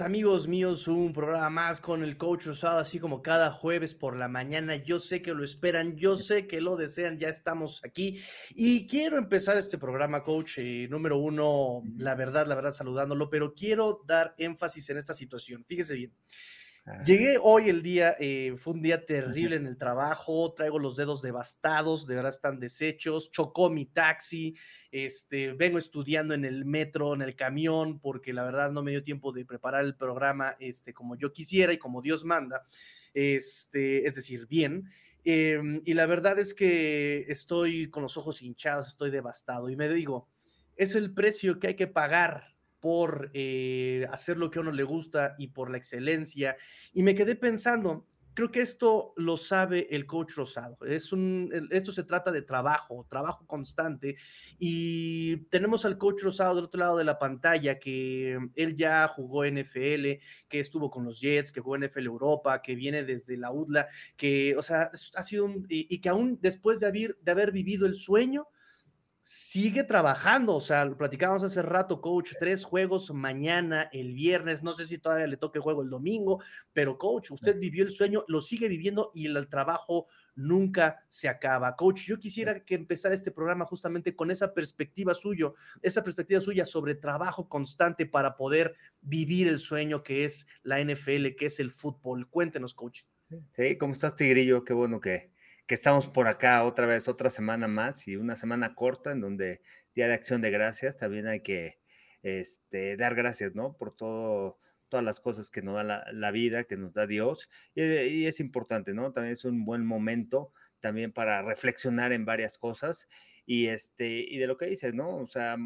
Amigos míos, un programa más con el coach Rosado, así como cada jueves por la mañana. Yo sé que lo esperan, yo sé que lo desean, ya estamos aquí y quiero empezar este programa, coach, eh, número uno, la verdad, la verdad, saludándolo, pero quiero dar énfasis en esta situación. Fíjese bien. Llegué hoy el día, eh, fue un día terrible en el trabajo, traigo los dedos devastados, de verdad están deshechos, chocó mi taxi, este, vengo estudiando en el metro, en el camión, porque la verdad no me dio tiempo de preparar el programa este, como yo quisiera y como Dios manda, este, es decir, bien. Em, y la verdad es que estoy con los ojos hinchados, estoy devastado y me digo, es el precio que hay que pagar por eh, hacer lo que a uno le gusta y por la excelencia. Y me quedé pensando, creo que esto lo sabe el coach Rosado. Es un, esto se trata de trabajo, trabajo constante. Y tenemos al coach Rosado del otro lado de la pantalla, que él ya jugó NFL, que estuvo con los Jets, que jugó NFL Europa, que viene desde la UDLA, que, o sea, ha sido un, y, que aún después de haber, de haber vivido el sueño, sigue trabajando, o sea, lo platicábamos hace rato, coach, tres juegos mañana, el viernes, no sé si todavía le toque juego el domingo, pero coach, usted vivió el sueño, lo sigue viviendo y el trabajo nunca se acaba. Coach, yo quisiera que empezara este programa justamente con esa perspectiva suyo, esa perspectiva suya sobre trabajo constante para poder vivir el sueño que es la NFL, que es el fútbol. Cuéntenos, coach. Sí, ¿cómo estás, Tigrillo? Qué bueno que, que estamos por acá otra vez, otra semana más y una semana corta en donde Día de Acción de Gracias, también hay que este, dar gracias, ¿no? Por todo, todas las cosas que nos da la, vida, que nos da Dios. Y, es importante, ¿no? También es un buen momento también para reflexionar en varias cosas y, este, y de lo que dices, ¿no? O sea,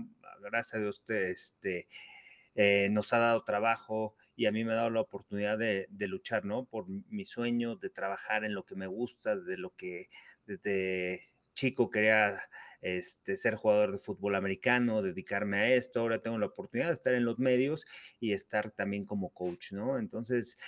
gracias a Dios, este, eh, nos ha dado trabajo y a mí me ha dado la oportunidad de, luchar, ¿no? Por mi sueño, de trabajar en lo que me gusta, de lo que desde chico quería este, ser jugador de fútbol americano, dedicarme a esto, ahora tengo la oportunidad de estar en los medios y estar también como coach, ¿no? Entonces,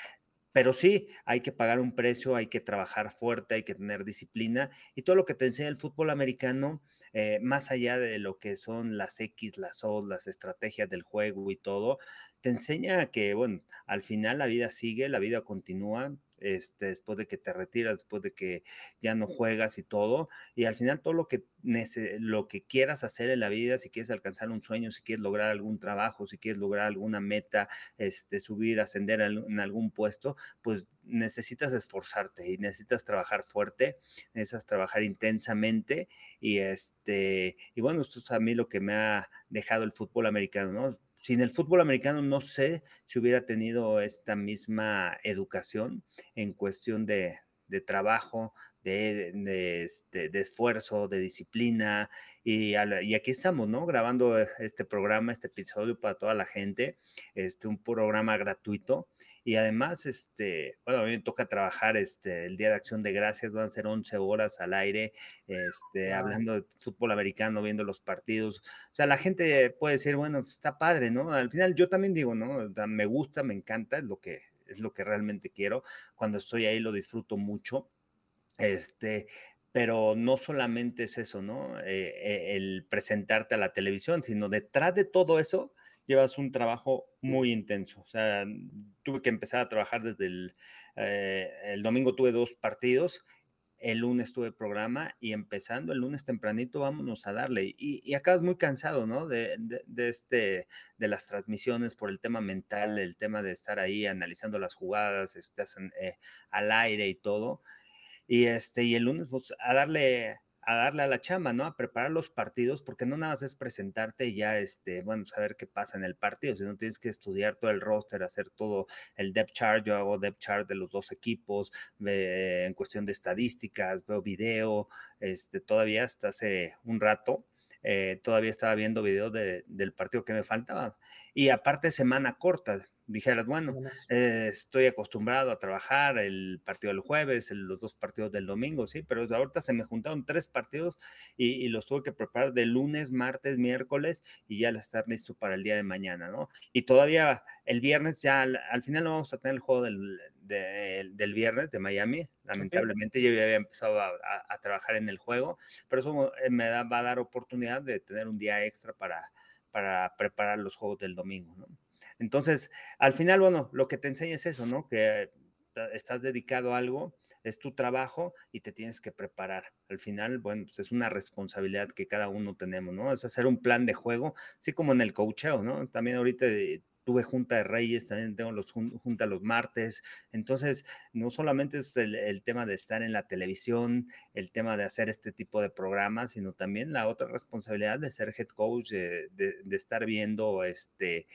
pero sí, hay que pagar un precio, hay que trabajar fuerte, hay que tener disciplina y todo lo que te enseña el fútbol americano eh, más allá de lo que son las X, las O, las estrategias del juego y todo, te enseña que, bueno, al final la vida sigue, la vida continúa, este, después de que te retiras, después de que ya no juegas y todo, y al final todo lo que, lo que quieras hacer en la vida, si quieres alcanzar un sueño, si quieres lograr algún trabajo, si quieres lograr alguna meta, este, subir, ascender en algún puesto, pues necesitas esforzarte y necesitas trabajar fuerte, necesitas trabajar intensamente y este, y bueno, esto es a mí lo que me ha dejado el fútbol americano, ¿no? Sin el fútbol americano no sé si hubiera tenido esta misma educación en cuestión de, trabajo, de, este, de, esfuerzo, de disciplina. Y, y, aquí estamos, ¿no? Grabando este programa, este episodio para toda la gente, este, un programa gratuito. Y además, este, bueno, a mí me toca trabajar este, el Día de Acción de Gracias, van a ser 11 horas al aire, este, hablando de fútbol americano, viendo los partidos. O sea, la gente puede decir, bueno, pues, está padre, ¿no? Al final yo también digo, ¿no? Me gusta, me encanta, es lo que, es lo que realmente quiero. Cuando estoy ahí lo disfruto mucho. Este, pero no solamente es eso, ¿no? Eh, eh, el presentarte a la televisión, sino detrás de todo eso llevas un trabajo muy intenso. O sea, tuve que empezar a trabajar desde el, eh, el domingo tuve dos partidos, el lunes tuve programa y empezando el lunes tempranito vámonos a darle. Y, acabas muy cansado, ¿no? De, de, este, de las transmisiones por el tema mental, el tema de estar ahí analizando las jugadas, estás eh, al aire y todo. Y, este, y el lunes, pues, a darle a darle a la chamba, ¿no? A preparar los partidos, porque no nada más es presentarte y ya, este, bueno, saber qué pasa en el partido, sino tienes que estudiar todo el roster, hacer todo el depth chart. Yo hago depth chart de los dos equipos, en cuestión de estadísticas, veo video, este, todavía hasta hace un rato. Eh, todavía estaba viendo video del partido que me faltaba. Y aparte, semana corta, dijeras, bueno, eh, estoy acostumbrado a trabajar el partido del jueves, los dos partidos del domingo, sí, pero ahorita se me juntaron tres partidos y, los tuve que preparar de lunes, martes, miércoles y ya estar listo para el día de mañana, ¿no? Y todavía el viernes ya, al, final no vamos a tener el juego del, del viernes de Miami, lamentablemente yo ya había empezado a, trabajar en el juego, pero eso eh, me da, va a dar oportunidad de tener un día extra para, para preparar los juegos del domingo, ¿no? Entonces, al final, bueno, lo que te enseña es eso, ¿no? Que eh, estás dedicado a algo, es tu trabajo y te tienes que preparar. Al final, bueno, pues es una responsabilidad que cada uno tenemos, ¿no? Es hacer un plan de juego, así como en el coacheo, ¿no? También ahorita eh, tuve junta de reyes, también tengo los junta los martes. Entonces, no solamente es el, tema de estar en la televisión, el tema de hacer este tipo de programas, sino también la otra responsabilidad de ser head coach, de, de estar viendo este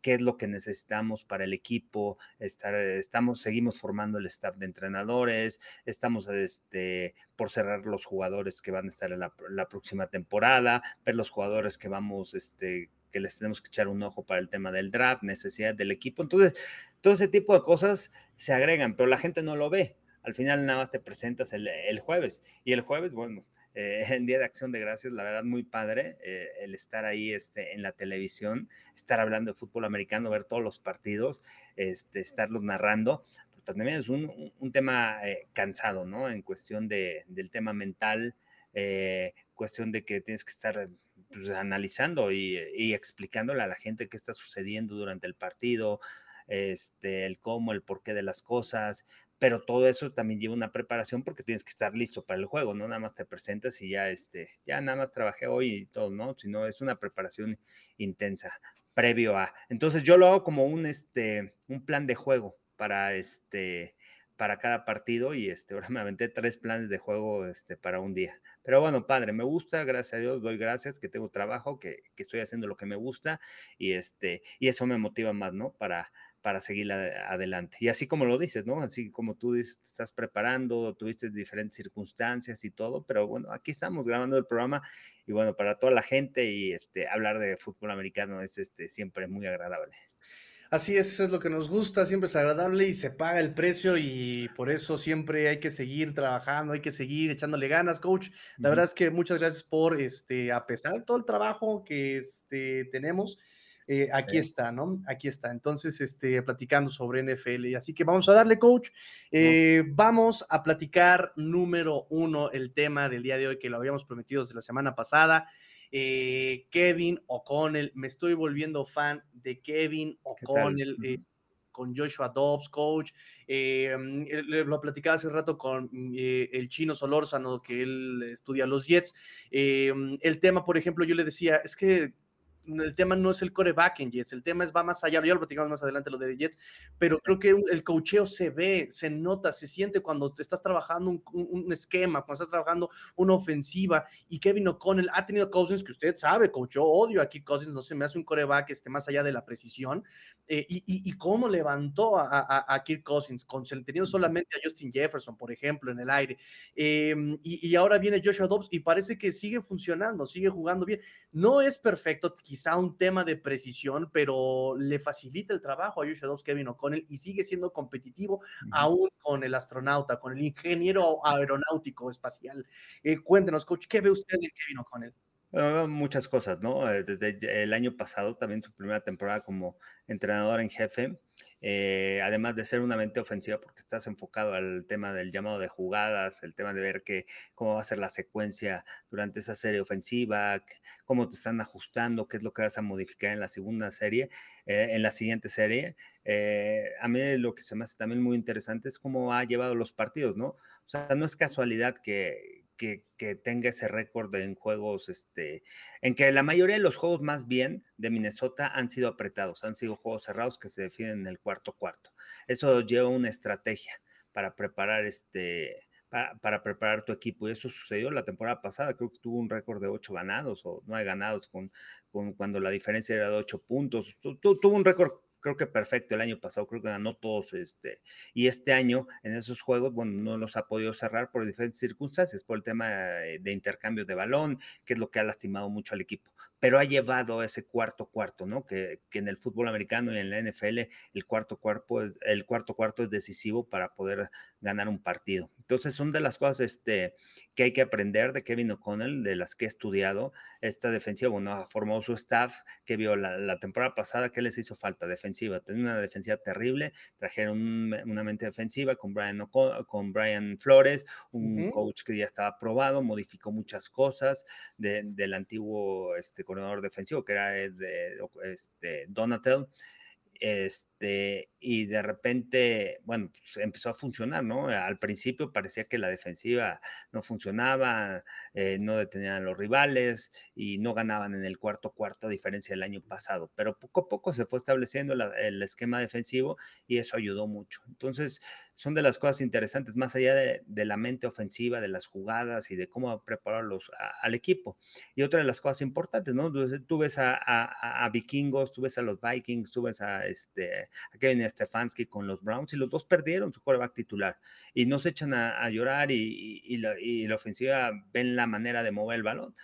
qué es lo que necesitamos para el equipo, estar, estamos, seguimos formando el staff de entrenadores, estamos este, por cerrar los jugadores que van a estar en la, próxima temporada, ver los jugadores que vamos, este, que les tenemos que echar un ojo para el tema del draft, necesidad del equipo. Entonces, todo ese tipo de cosas se agregan, pero la gente no lo ve. Al final nada más te presentas el, el jueves y el jueves, bueno, eh, en Día de Acción de Gracias, la verdad muy padre eh, el estar ahí este, en la televisión, estar hablando de fútbol americano, ver todos los partidos, este, estarlos narrando, pero también es un, un tema eh, cansado, ¿no? En cuestión de, del tema mental, cuestión de que tienes que estar pues, analizando y, y, explicándole a la gente qué está sucediendo durante el partido, este, el cómo, el porqué de las cosas, pero todo eso también lleva una preparación porque tienes que estar listo para el juego, no nada más te presentas y ya, este, ya nada más trabajé hoy y todo, ¿no? Sino es una preparación intensa previo a. Entonces yo lo hago como un, este, un plan de juego para, este, para cada partido y este, ahora me aventé tres planes de juego este, para un día. Pero bueno, padre, me gusta, gracias a Dios, doy gracias que tengo trabajo, que, que estoy haciendo lo que me gusta y, este, y eso me motiva más, ¿no? Para, para seguir adelante. Y así como lo dices, ¿no? Así como tú estás preparando, tuviste diferentes circunstancias y todo, pero bueno, aquí estamos grabando el programa y bueno, para toda la gente y este, hablar de fútbol americano es este, siempre muy agradable. Así es, eso es lo que nos gusta, siempre es agradable y se paga el precio y por eso siempre hay que seguir trabajando, hay que seguir echándole ganas, coach. La verdad es que muchas gracias por, este, a pesar de todo el trabajo que este, tenemos, eh, aquí está, ¿no? Aquí está. Entonces, este, platicando sobre NFL. Así que vamos a darle, coach. Eh, vamos a platicar número uno, el tema del día de hoy que lo habíamos prometido desde la semana pasada. Eh, Kevin O'Connell, me estoy volviendo fan de Kevin O'Connell. con Joshua Dobbs, coach. lo platicaba hace rato con el chino Solórzano, que él estudia los Jets. el tema, por ejemplo, yo le decía, es que el tema no es el coreback en Jets, el tema es va más allá, ya lo platicamos más adelante lo de Jets, pero creo que el cocheo se ve, se nota, se siente cuando te estás trabajando un, esquema, cuando estás trabajando una ofensiva y Kevin O'Connell ha tenido Cousins que usted sabe, coach, yo odio aquí Cousins, no se me hace un coreback este, más allá de la precisión eh, y, y, cómo levantó a, a, Kirk Cousins, con, teniendo solamente a Justin Jefferson, por ejemplo, en el aire em, y, y ahora viene Joshua Dobbs y parece que sigue funcionando, sigue jugando bien, no es perfecto, quizá un tema de precisión, pero le facilita el trabajo a Joshua Dobbs, Kevin O'Connell, y sigue siendo competitivo aún con el astronauta, con el ingeniero aeronáutico espacial. Eh, cuéntenos, coach, ¿qué ve usted de Kevin O'Connell? muchas cosas, ¿no? Eh, desde el año pasado, también su primera temporada como entrenador en jefe, eh, además de ser una mente ofensiva, porque estás enfocado al tema del llamado de jugadas, el tema de ver que, cómo va a ser la secuencia durante esa serie ofensiva, cómo te están ajustando, qué es lo que vas a modificar en la segunda serie, eh, en la siguiente serie. Eh, a mí lo que se me hace también muy interesante es cómo ha llevado los partidos, ¿no? O sea, no es casualidad que, que, tenga ese récord en juegos, este, en que la mayoría de los juegos más bien de Minnesota han sido apretados, han sido juegos cerrados que se definen en el cuarto cuarto. Eso lleva una estrategia para preparar este, para, preparar tu equipo. Y eso sucedió la temporada pasada. Creo que tuvo un récord de ocho ganados o nueve ganados con, con cuando la diferencia era de ocho puntos. tuvo un récord creo que perfecto el año pasado, creo que ganó todos, este, y este año en esos juegos, bueno, no los ha podido cerrar por diferentes circunstancias, por el tema de intercambio de balón, que es lo que ha lastimado mucho al equipo pero ha llevado ese cuarto cuarto, ¿no? Que, que, en el fútbol americano y en la NFL el cuarto, cuarto, el cuarto cuarto es decisivo para poder ganar un partido. Entonces son de las cosas este, que hay que aprender de Kevin O'Connell, de las que he estudiado. Esta defensiva, bueno, formado su staff, que vio la, temporada pasada que les hizo falta defensiva. Tenía una defensiva terrible, trajeron una mente defensiva con Brian, con Brian Flores, un coach que ya estaba probado, modificó muchas cosas del antiguo este, corredor defensivo, que era de, este, Donatel, este, y de repente, bueno, pues empezó a funcionar, ¿no? Al principio parecía que la defensiva no funcionaba, eh, no detenían a los rivales y no ganaban en el cuarto cuarto a diferencia del año pasado, pero poco a poco se fue estableciendo el esquema defensivo y eso ayudó mucho. Entonces, son de las cosas interesantes, más allá de, la mente ofensiva, de las jugadas y de cómo prepararlos al equipo. Y otra de las cosas importantes, ¿no? Tú ves a, Vikingos, tú ves a los Vikings, tú ves a, este, a Kevin Stefanski con los Browns y los dos perdieron su quarterback titular y no se echan a, llorar y, la, y la ofensiva ven la manera de mover el balón.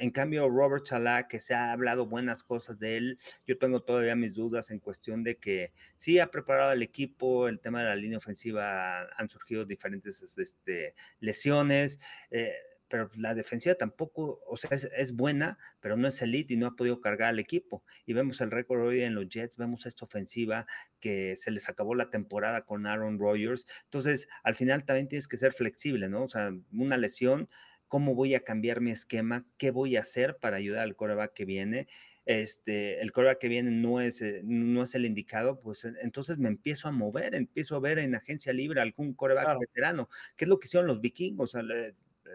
En cambio, Robert Salah, que se ha hablado buenas cosas de él, yo tengo todavía mis dudas en cuestión de que sí ha preparado el equipo, el tema de la línea ofensiva han surgido diferentes este, lesiones. Eh, pero la defensiva tampoco, o sea, es, buena, pero no es elite y no ha podido cargar al equipo. Y vemos el récord hoy en los Jets, vemos esta ofensiva que se les acabó la temporada con Aaron Rodgers. Entonces, al final también tienes que ser flexible, ¿no? O sea, una lesión cómo voy a cambiar mi esquema, qué voy a hacer para ayudar al coreback que viene. Este, el coreback que viene no es, eh, no es el indicado, pues entonces me empiezo a mover, empiezo a ver en agencia libre algún coreback veterano, que es lo que hicieron los vikingos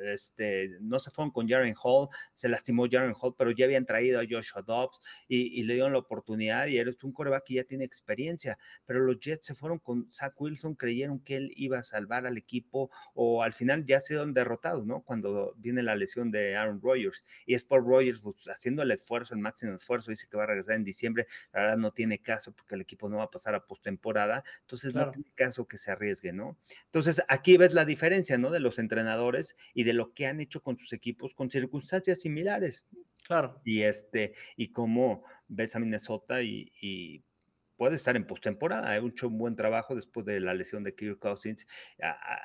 este, no se fueron con Jaren Hall, se lastimó Jaren Hall, pero ya habían traído a Joshua Dobbs y, le dieron la oportunidad y eres un coreback que ya tiene experiencia, pero los Jets se fueron con Zach Wilson, creyeron que él iba a salvar al equipo o al final ya se han derrotado, ¿no? Cuando viene la lesión de Aaron Rodgers y es por Rodgers pues, haciendo el esfuerzo, el máximo esfuerzo, dice que va a regresar en diciembre, la verdad no tiene caso porque el equipo no va a pasar a postemporada, entonces no tiene caso que se arriesgue, ¿no? Entonces aquí ves la diferencia, ¿no? De los entrenadores y de lo que han hecho con sus equipos con circunstancias similares. Claro. Y este, y cómo ves a Minnesota y, puede estar en postemporada. Ha hecho un buen trabajo después de la lesión de Kirk Cousins,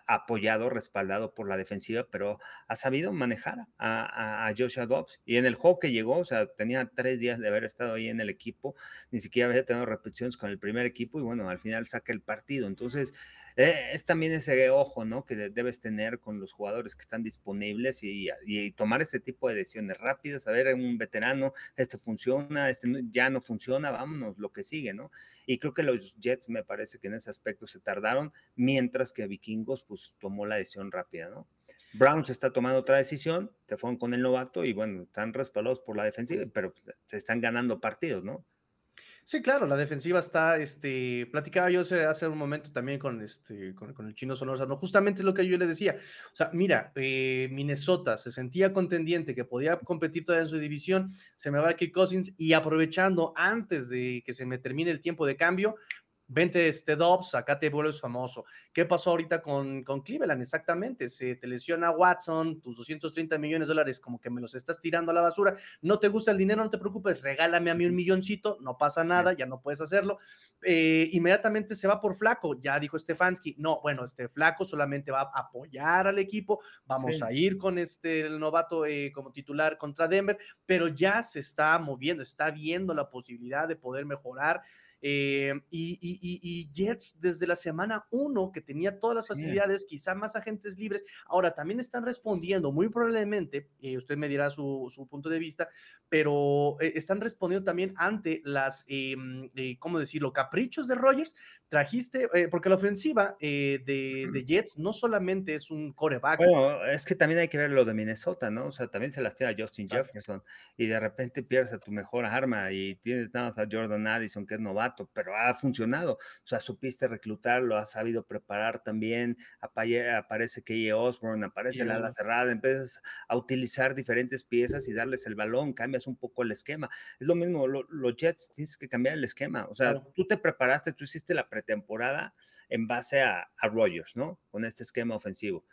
apoyado, respaldado por la defensiva, pero ha sabido manejar a, a, Joshua Dobbs. Y en el juego que llegó, o sea, tenía tres días de haber estado ahí en el equipo, ni siquiera había tenido repeticiones con el primer equipo y bueno, al final saca el partido. Entonces, eh, es también ese ojo, ¿no? Que debes tener con los jugadores que están disponibles y, tomar ese tipo de decisiones rápidas, saber un veterano, este funciona, este ya no funciona, vámonos, lo que sigue, ¿no? Y creo que los Jets me parece que en ese aspecto se tardaron, mientras que Vikingos pues tomó la decisión rápida, ¿no? Browns está tomando otra decisión, se fueron con el novato y bueno, están respaldados por la defensiva, pero se están ganando partidos, ¿no? Sí, claro, la defensiva está, este, platicaba yo hace un momento también con, este, con, el chino Sonorzano, justamente lo que yo le decía, o sea, mira, eh, Minnesota se sentía contendiente que podía competir todavía en su división, se me va a Kirk Cousins y aprovechando antes de que se me termine el tiempo de cambio, vente este Dobbs, acá te vuelves famoso. ¿Qué pasó ahorita con, con Cleveland? Exactamente, se te lesiona Watson, tus 230 millones de dólares, como que me los estás tirando a la basura. No te gusta el dinero, no te preocupes, regálame a mí un milloncito, no pasa nada, ya no puedes hacerlo. Eh, inmediatamente se va por Flaco, ya dijo Stefanski, no, bueno, este Flaco solamente va a apoyar al equipo, vamos a ir con este el novato eh, como titular contra Denver, pero ya se está moviendo, está viendo la posibilidad de poder mejorar. Eh, y, Jets desde la semana uno, que tenía todas las facilidades, quizá más agentes libres, ahora también están respondiendo, muy probablemente, eh, usted me dirá su, punto de vista, pero eh, están respondiendo también ante las, em, ¿cómo decirlo?, caprichos de Rogers. Trajiste, porque la ofensiva de, Jets no solamente es un coreback. Bueno, es que también hay que ver lo de Minnesota, ¿no? O sea, también se las tira Justin Jefferson y de repente pierdes a tu mejor arma y tienes nada más a Jordan Addison, que es novato pero ha funcionado. O sea, supiste reclutarlo, has sabido preparar también. Aparece Keye Osborne, aparece la ala cerrada, empiezas a utilizar diferentes piezas y darles el balón, cambias un poco el esquema. Es lo mismo, los Jets tienes que cambiar el esquema. O sea, tú te preparaste, tú hiciste la pretemporada en base a, a Rogers, ¿no? Con este esquema ofensivo.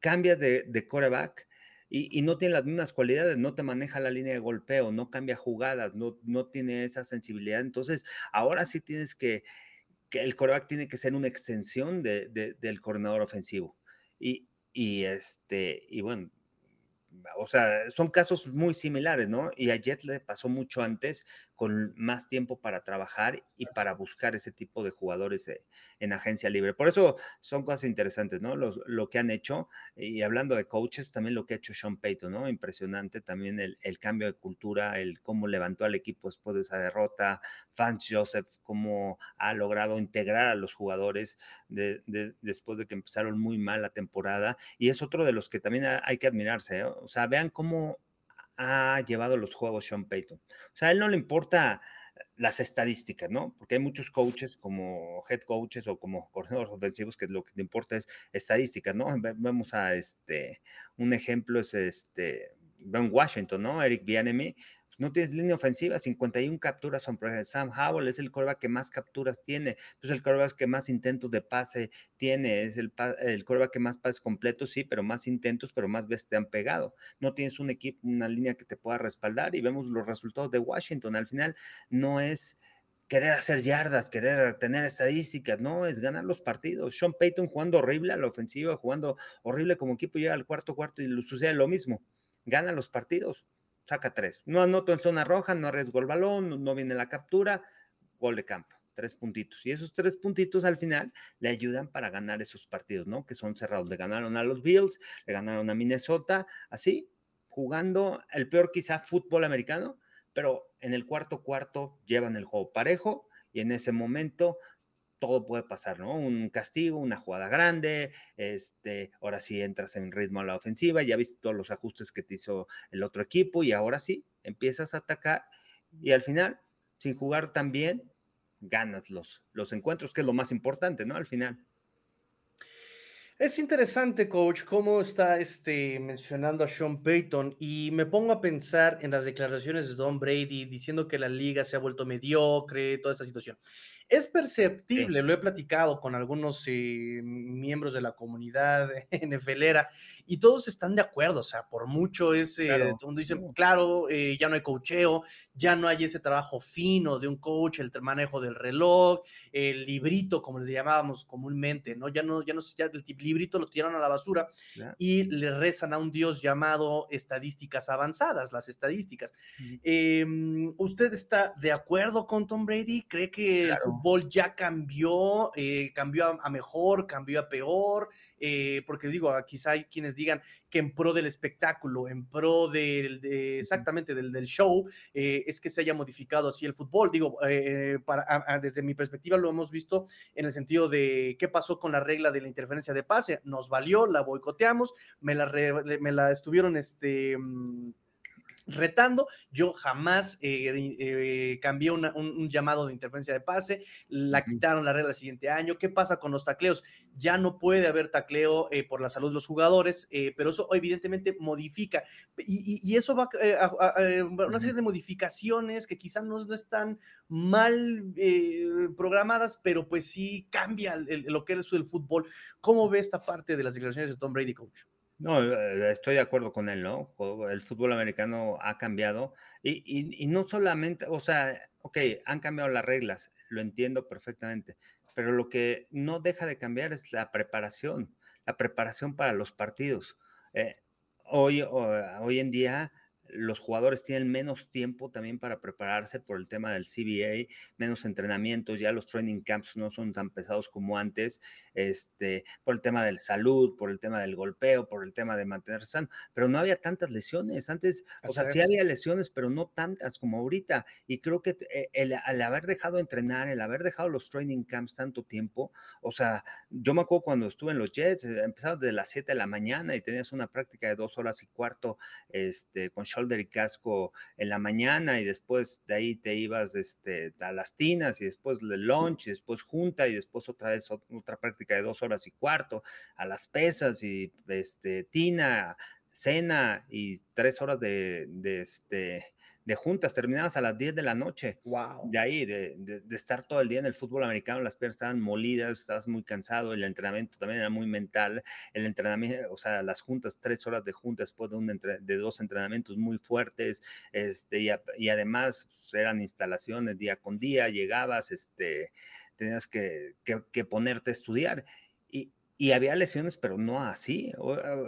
Cambias de, de coreback y, no tiene las mismas cualidades, no te maneja la línea de golpeo, no cambia jugadas, no, no tiene esa sensibilidad. Entonces, ahora sí tienes que, que el coreback tiene que ser una extensión de, del coordinador ofensivo. Y, y, este, y bueno, o sea, son casos muy similares, ¿no? Y a Jet le pasó mucho antes con más tiempo para trabajar y para buscar ese tipo de jugadores eh, en agencia libre. Por eso son cosas interesantes, ¿no? lo que han hecho. Y hablando de coaches, también lo que ha hecho Sean Payton, ¿no? Impresionante también el, cambio de cultura, el cómo levantó al equipo después de esa derrota. Fans Joseph, cómo ha logrado integrar a los jugadores después de que empezaron muy mal la temporada. Y es otro de los que también hay que admirarse, ¿eh? O sea, vean cómo ha llevado los juegos Sean Payton. O sea, a él no le importa las estadísticas, ¿no? Porque hay muchos coaches como head coaches o como coordinadores ofensivos que lo que le importa es estadísticas, ¿no? Vemos a este, un ejemplo es este, Ben Washington, ¿no? Eric Bianemi, no tienes línea ofensiva, 51 capturas son Sam Howell es el coreback que más capturas tiene, es el coreback que más intentos de pase tiene, es el, el que más pases completos, sí, pero más intentos, pero más veces te han pegado. No tienes un equipo, una línea que te pueda respaldar y vemos los resultados de Washington. Al final no es querer hacer yardas, querer tener estadísticas, no, es ganar los partidos. Sean Payton jugando horrible a la ofensiva, jugando horrible como equipo, llega al cuarto cuarto y sucede lo mismo. Gana los partidos saca tres. No anoto en zona roja, no arriesgo el balón, no viene la captura, gol de campo, tres puntitos. Y esos tres puntitos al final le ayudan para ganar esos partidos, ¿no? Que son cerrados. Le ganaron a los Bills, le ganaron a Minnesota, así, jugando el peor quizá fútbol americano, pero en el cuarto cuarto llevan el juego parejo y en ese momento todo puede pasar, ¿no? Un castigo, una jugada grande, este, ahora sí entras en ritmo a la ofensiva, ya viste todos los ajustes que te hizo el otro equipo y ahora sí empiezas a atacar y al final, sin jugar tan bien, ganas los, los encuentros, que es lo más importante, ¿no? Al final. Es interesante, coach, cómo está este, mencionando a Sean Payton y me pongo a pensar en las declaraciones de Don Brady diciendo que la liga se ha vuelto mediocre, toda esta situación. Es perceptible, lo he platicado con algunos eh, miembros de la comunidad NFLera y todos están de acuerdo, o sea, por mucho es, eh, claro. todo dice, claro, eh, ya no hay coacheo, ya no hay ese trabajo fino de un coach, el manejo del reloj, el librito, como les llamábamos comúnmente, ¿no? Ya no, ya no, ya el librito lo tiraron a la basura y le rezan a un dios llamado estadísticas avanzadas, las estadísticas. Em, ¿Usted está de acuerdo con Tom Brady? ¿Cree que el fútbol ya cambió, eh, cambió a, mejor, cambió a peor, eh, porque digo, quizá hay quienes digan que en pro del espectáculo, en pro del, de, exactamente del, del show, eh, es que se haya modificado así el fútbol. Digo, para, desde mi perspectiva lo hemos visto en el sentido de qué pasó con la regla de la interferencia de pase, nos valió, la boicoteamos, me la, me la estuvieron, este mm, retando. Yo jamás eh, eh, cambié un, llamado de interferencia de pase, la quitaron la regla el siguiente año. ¿Qué pasa con los tacleos? Ya no puede haber tacleo eh, por la salud de los jugadores, pero eso evidentemente modifica. Y, eso va a, una serie de modificaciones que quizás no, están mal programadas, pero pues sí cambia lo que es el fútbol. ¿Cómo ve esta parte de las declaraciones de Tom Brady, coach? No, eh, estoy de acuerdo con él, ¿no? El fútbol americano ha cambiado y, no solamente, o sea, ok, han cambiado las reglas, lo entiendo perfectamente, pero lo que no deja de cambiar es la preparación, la preparación para los partidos. Eh, hoy, hoy en día los jugadores tienen menos tiempo también para prepararse por el tema del CBA, menos entrenamientos, ya los training camps no son tan pesados como antes, este, por el tema del salud, por el tema del golpeo, por el tema de mantenerse sano, pero no había tantas lesiones. Antes, o sea, sí había lesiones, pero no tantas como ahorita. Y creo que eh, el, haber dejado entrenar, el haber dejado los training camps tanto tiempo, o sea, yo me acuerdo cuando estuve en los Jets, eh, empezaba desde las 7 de la mañana y tenías una práctica de dos horas y cuarto este, con y casco en la mañana y después de ahí te ibas este, a las tinas y después el lunch y después junta y después otra vez otra práctica de dos horas y cuarto a las pesas y este, tina, cena y tres horas de, de, este, de juntas, terminadas a las 10 de la noche. Wow. De ahí, de, de, estar todo el día en el fútbol americano, las piernas estaban molidas, estabas muy cansado, el entrenamiento también era muy mental, el entrenamiento, o sea, las juntas, tres horas de juntas después de, un de dos entrenamientos muy fuertes, este, y, y además pues, eran instalaciones día con día, llegabas, este, tenías que, que, que ponerte a estudiar. Y, había lesiones, pero no así.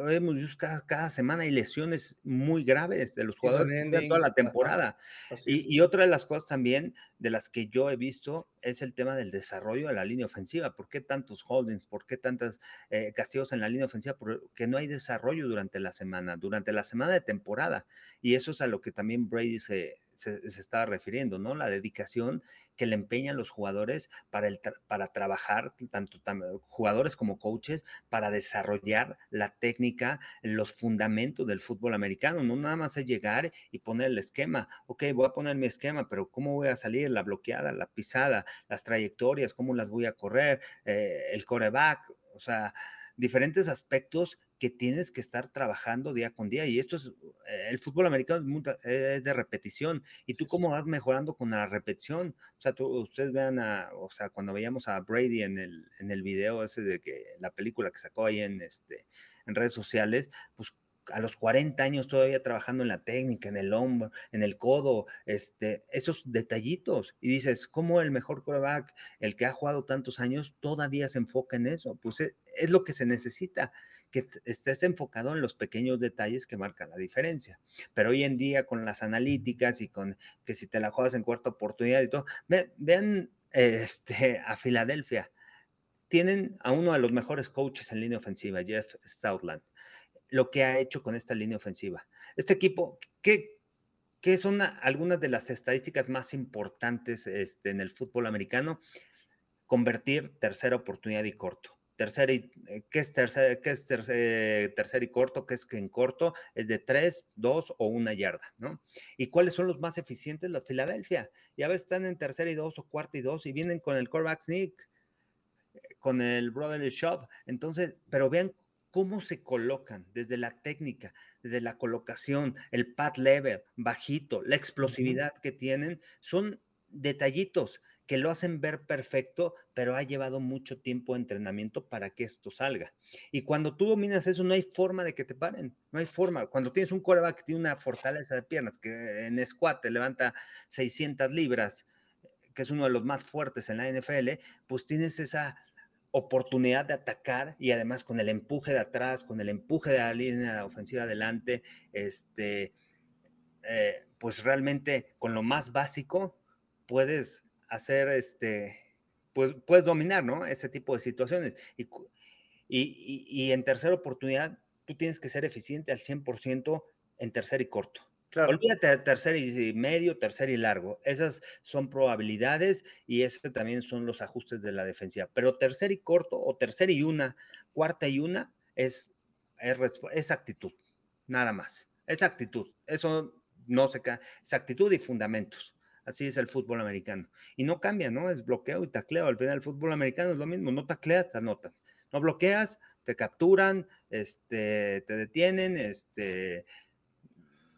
Hemos visto cada, cada, semana hay lesiones muy graves de los jugadores de toda la temporada. Y, y, otra de las cosas también de las que yo he visto es el tema del desarrollo de la línea ofensiva. ¿Por qué tantos holdings? ¿Por qué tantos eh, castigos en la línea ofensiva? Porque no hay desarrollo durante la semana, durante la semana de temporada. Y eso es a lo que también Brady se, se, estaba refiriendo, ¿no? La dedicación que le empeñan los jugadores para, el para trabajar, tanto jugadores como coaches, para desarrollar la técnica, los fundamentos del fútbol americano. No nada más es llegar y poner el esquema. Ok, voy a poner mi esquema, pero ¿cómo voy a salir? La bloqueada, la pisada, las trayectorias, ¿cómo las voy a correr? Eh, el coreback, o sea, diferentes aspectos que tienes que estar trabajando día con día. Y esto es, eh, el fútbol americano es, de repetición. Y tú cómo vas mejorando con la repetición. O sea, tú, ustedes vean a, o sea, cuando veíamos a Brady en el, en el video ese de que la película que sacó ahí en, este, en redes sociales, pues a los 40 años todavía trabajando en la técnica, en el hombro, en el codo, este, esos detallitos. Y dices, ¿cómo el mejor quarterback, el que ha jugado tantos años, todavía se enfoca en eso? Pues es, es lo que se necesita que estés enfocado en los pequeños detalles que marcan la diferencia. Pero hoy en día con las analíticas y con que si te la juegas en cuarta oportunidad y todo, vean este, a Filadelfia. Tienen a uno de los mejores coaches en línea ofensiva, Jeff Stoutland. Lo que ha hecho con esta línea ofensiva. Este equipo, ¿qué, qué son algunas de las estadísticas más importantes este, en el fútbol americano? Convertir tercera oportunidad y corto tercera y, eh, ¿qué es, tercer, qué es tercer, y corto? ¿Qué es que en corto? Es de tres, dos o una yarda, ¿no? ¿Y cuáles son los más eficientes? Los Filadelfia. Ya ves, están en tercera y dos o cuarta y dos y vienen con el quarterback sneak, eh, con el brotherly shop. Entonces, pero vean cómo se colocan desde la técnica, desde la colocación, el pad level, bajito, la explosividad que tienen, son detallitos que lo hacen ver perfecto, pero ha llevado mucho tiempo de entrenamiento para que esto salga. Y cuando tú dominas eso, no hay forma de que te paren, no hay forma. Cuando tienes un coreback que tiene una fortaleza de piernas, que en squat levanta 600 libras, que es uno de los más fuertes en la NFL, pues tienes esa oportunidad de atacar y además con el empuje de atrás, con el empuje de la línea ofensiva adelante, este, eh, pues realmente con lo más básico puedes hacer, este, pues puedes dominar, ¿no? Ese tipo de situaciones. Y, y, y, en tercera oportunidad, tú tienes que ser eficiente al 100% en tercer y corto. Claro. Olvídate de tercer y medio, tercer y largo. Esas son probabilidades y esos también son los ajustes de la defensiva. Pero tercer y corto o tercer y una, cuarta y una es, es, es actitud, nada más. Es actitud. Eso no se cae. Es actitud y fundamentos. Así es el fútbol americano. Y no cambia, ¿no? Es bloqueo y tacleo. Al final el fútbol americano es lo mismo. No tacleas, te anotan. No bloqueas, te capturan, este, te detienen, este,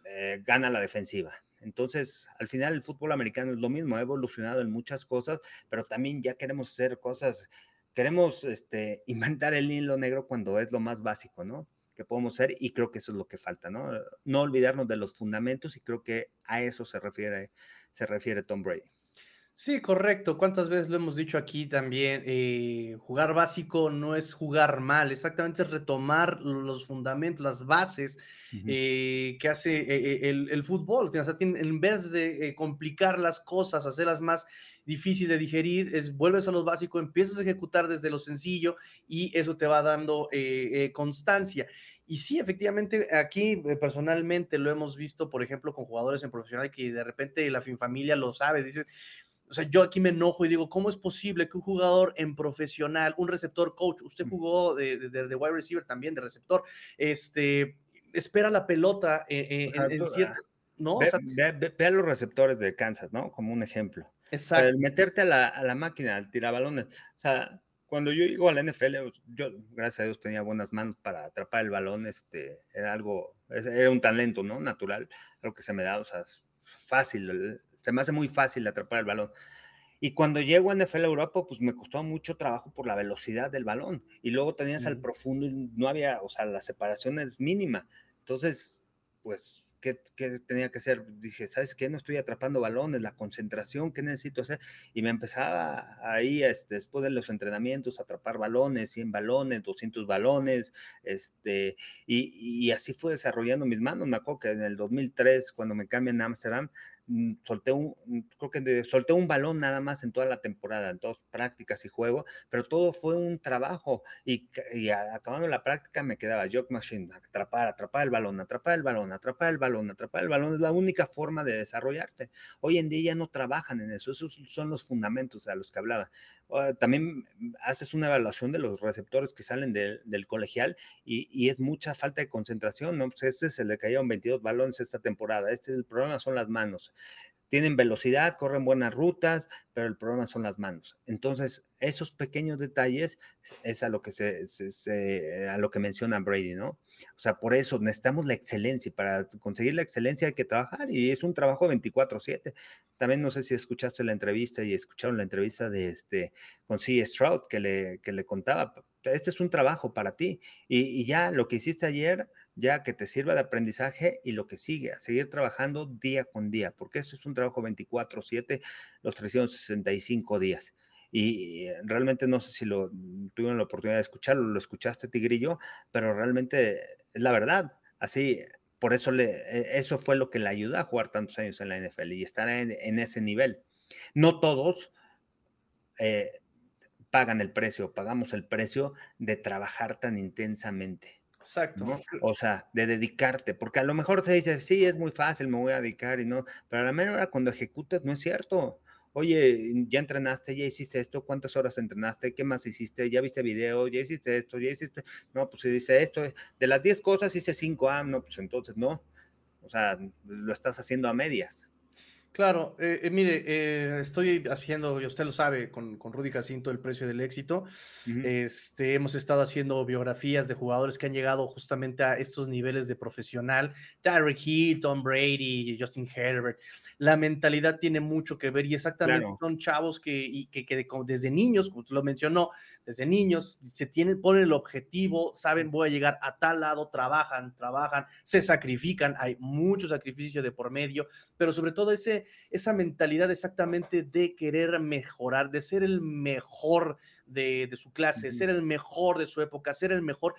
eh, gana la defensiva. Entonces, al final el fútbol americano es lo mismo, ha evolucionado en muchas cosas, pero también ya queremos hacer cosas, queremos este, inventar el hilo negro cuando es lo más básico, ¿no? Que podemos ser y creo que eso es lo que falta, ¿no? No olvidarnos de los fundamentos y creo que a eso se refiere, se refiere Tom Brady. Sí, correcto. ¿Cuántas veces lo hemos dicho aquí también? Eh, jugar básico no es jugar mal, exactamente es retomar los fundamentos, las bases eh, que hace eh, el, fútbol. O sea, en vez de complicar las cosas, hacerlas más difíciles de digerir, es vuelves a lo básico, empiezas a ejecutar desde lo sencillo y eso te va dando constancia. Y sí, efectivamente, aquí personalmente lo hemos visto, por ejemplo, con jugadores en profesional que de repente la familia lo sabe, dice o sea, yo aquí me enojo y digo, ¿cómo es posible que un jugador en profesional, un receptor coach, usted jugó de, de, wide receiver también, de receptor, este, espera la pelota en, cierto... ¿no? Ve, a los receptores de Kansas, ¿no? Como un ejemplo. Exacto. El meterte a la, a la máquina, al tirabalones. O sea, cuando yo llego a la NFL, yo, gracias a Dios, tenía buenas manos para atrapar el balón. Este, era algo, era un talento, ¿no? Natural, algo que se me da, o sea, fácil, se me hace muy fácil atrapar el balón. Y cuando llego a NFL Europa, pues me costó mucho trabajo por la velocidad del balón. Y luego tenías al profundo y no había, o sea, la separación es mínima. Entonces, pues ¿qué, tenía que hacer? Dije, ¿sabes qué? No estoy atrapando balones, la concentración, ¿qué necesito hacer? Y me empezaba ahí, este, después de los entrenamientos, a atrapar balones, 100 balones, 200 balones, este, y, y así fue desarrollando mis manos. Me acuerdo que en el 2003, cuando me cambian a Amsterdam, solté un, mm, creo que solté un balón nada más en toda la temporada, en todas prácticas y juego, pero todo fue un trabajo y, acabando la práctica me quedaba jog machine, atrapar, atrapar el balón, atrapar el balón, atrapar el balón, atrapar el balón, es la única forma de desarrollarte. Hoy en día ya no trabajan en eso, esos son los fundamentos a los que hablaba. Ah, también haces una evaluación de los receptores que salen del colegial y, es mucha falta de concentración, ¿no? Pues este se le cayeron 22 balones esta temporada, este es el problema son las manos tienen velocidad, corren buenas rutas, pero el problema son las manos. Entonces, esos pequeños detalles es a lo que se, a lo que menciona Brady, ¿no? O sea, por eso necesitamos la excelencia y para conseguir la excelencia hay que trabajar y es un trabajo 24/7. También no sé si escuchaste la entrevista y escucharon la entrevista de este con C. Stroud que le, que le contaba, este es un trabajo para ti y, y ya lo que hiciste ayer ya que te sirva de aprendizaje y lo que sigue, a seguir trabajando día con día, porque esto es un trabajo 24/7, los 365 días. Y realmente no sé si lo tuvieron la oportunidad de escucharlo, lo escuchaste, Tigrillo, pero realmente es la verdad. Así, por eso le, e, eso fue lo que le ayudó a jugar tantos años en la NFL y estar en, ese nivel. No todos eh, pagan el precio, pagamos el precio de trabajar tan intensamente. Exacto. O sea, de dedicarte, porque a lo mejor te dice, sí, es muy fácil, me voy a dedicar y no, pero a la hora cuando ejecutas no es cierto. Oye, ya entrenaste, ya hiciste esto, ¿cuántas horas entrenaste? ¿Qué más hiciste? ¿Ya viste video? ¿Ya hiciste esto? ¿Ya hiciste? No, pues si dice esto, de las 10 cosas hice 5, ah, no, pues entonces no. O sea, lo estás haciendo a medias. Claro, eh, eh, mire, eh, estoy haciendo, y usted lo sabe, con, con, Rudy Jacinto, el precio del éxito. este, hemos estado haciendo biografías de jugadores que han llegado justamente a estos niveles de profesional. Tyreek Hill, Tom Brady, Justin Herbert. La mentalidad tiene mucho que ver y exactamente son chavos que, que, que, desde niños, como usted lo mencionó, desde niños se tienen, ponen el objetivo, saben, voy a llegar a tal lado, trabajan, trabajan, se sacrifican, hay mucho sacrificio de por medio, pero sobre todo ese esa mentalidad exactamente de querer mejorar, de ser el mejor de, su clase, ser el mejor de su época, ser el mejor.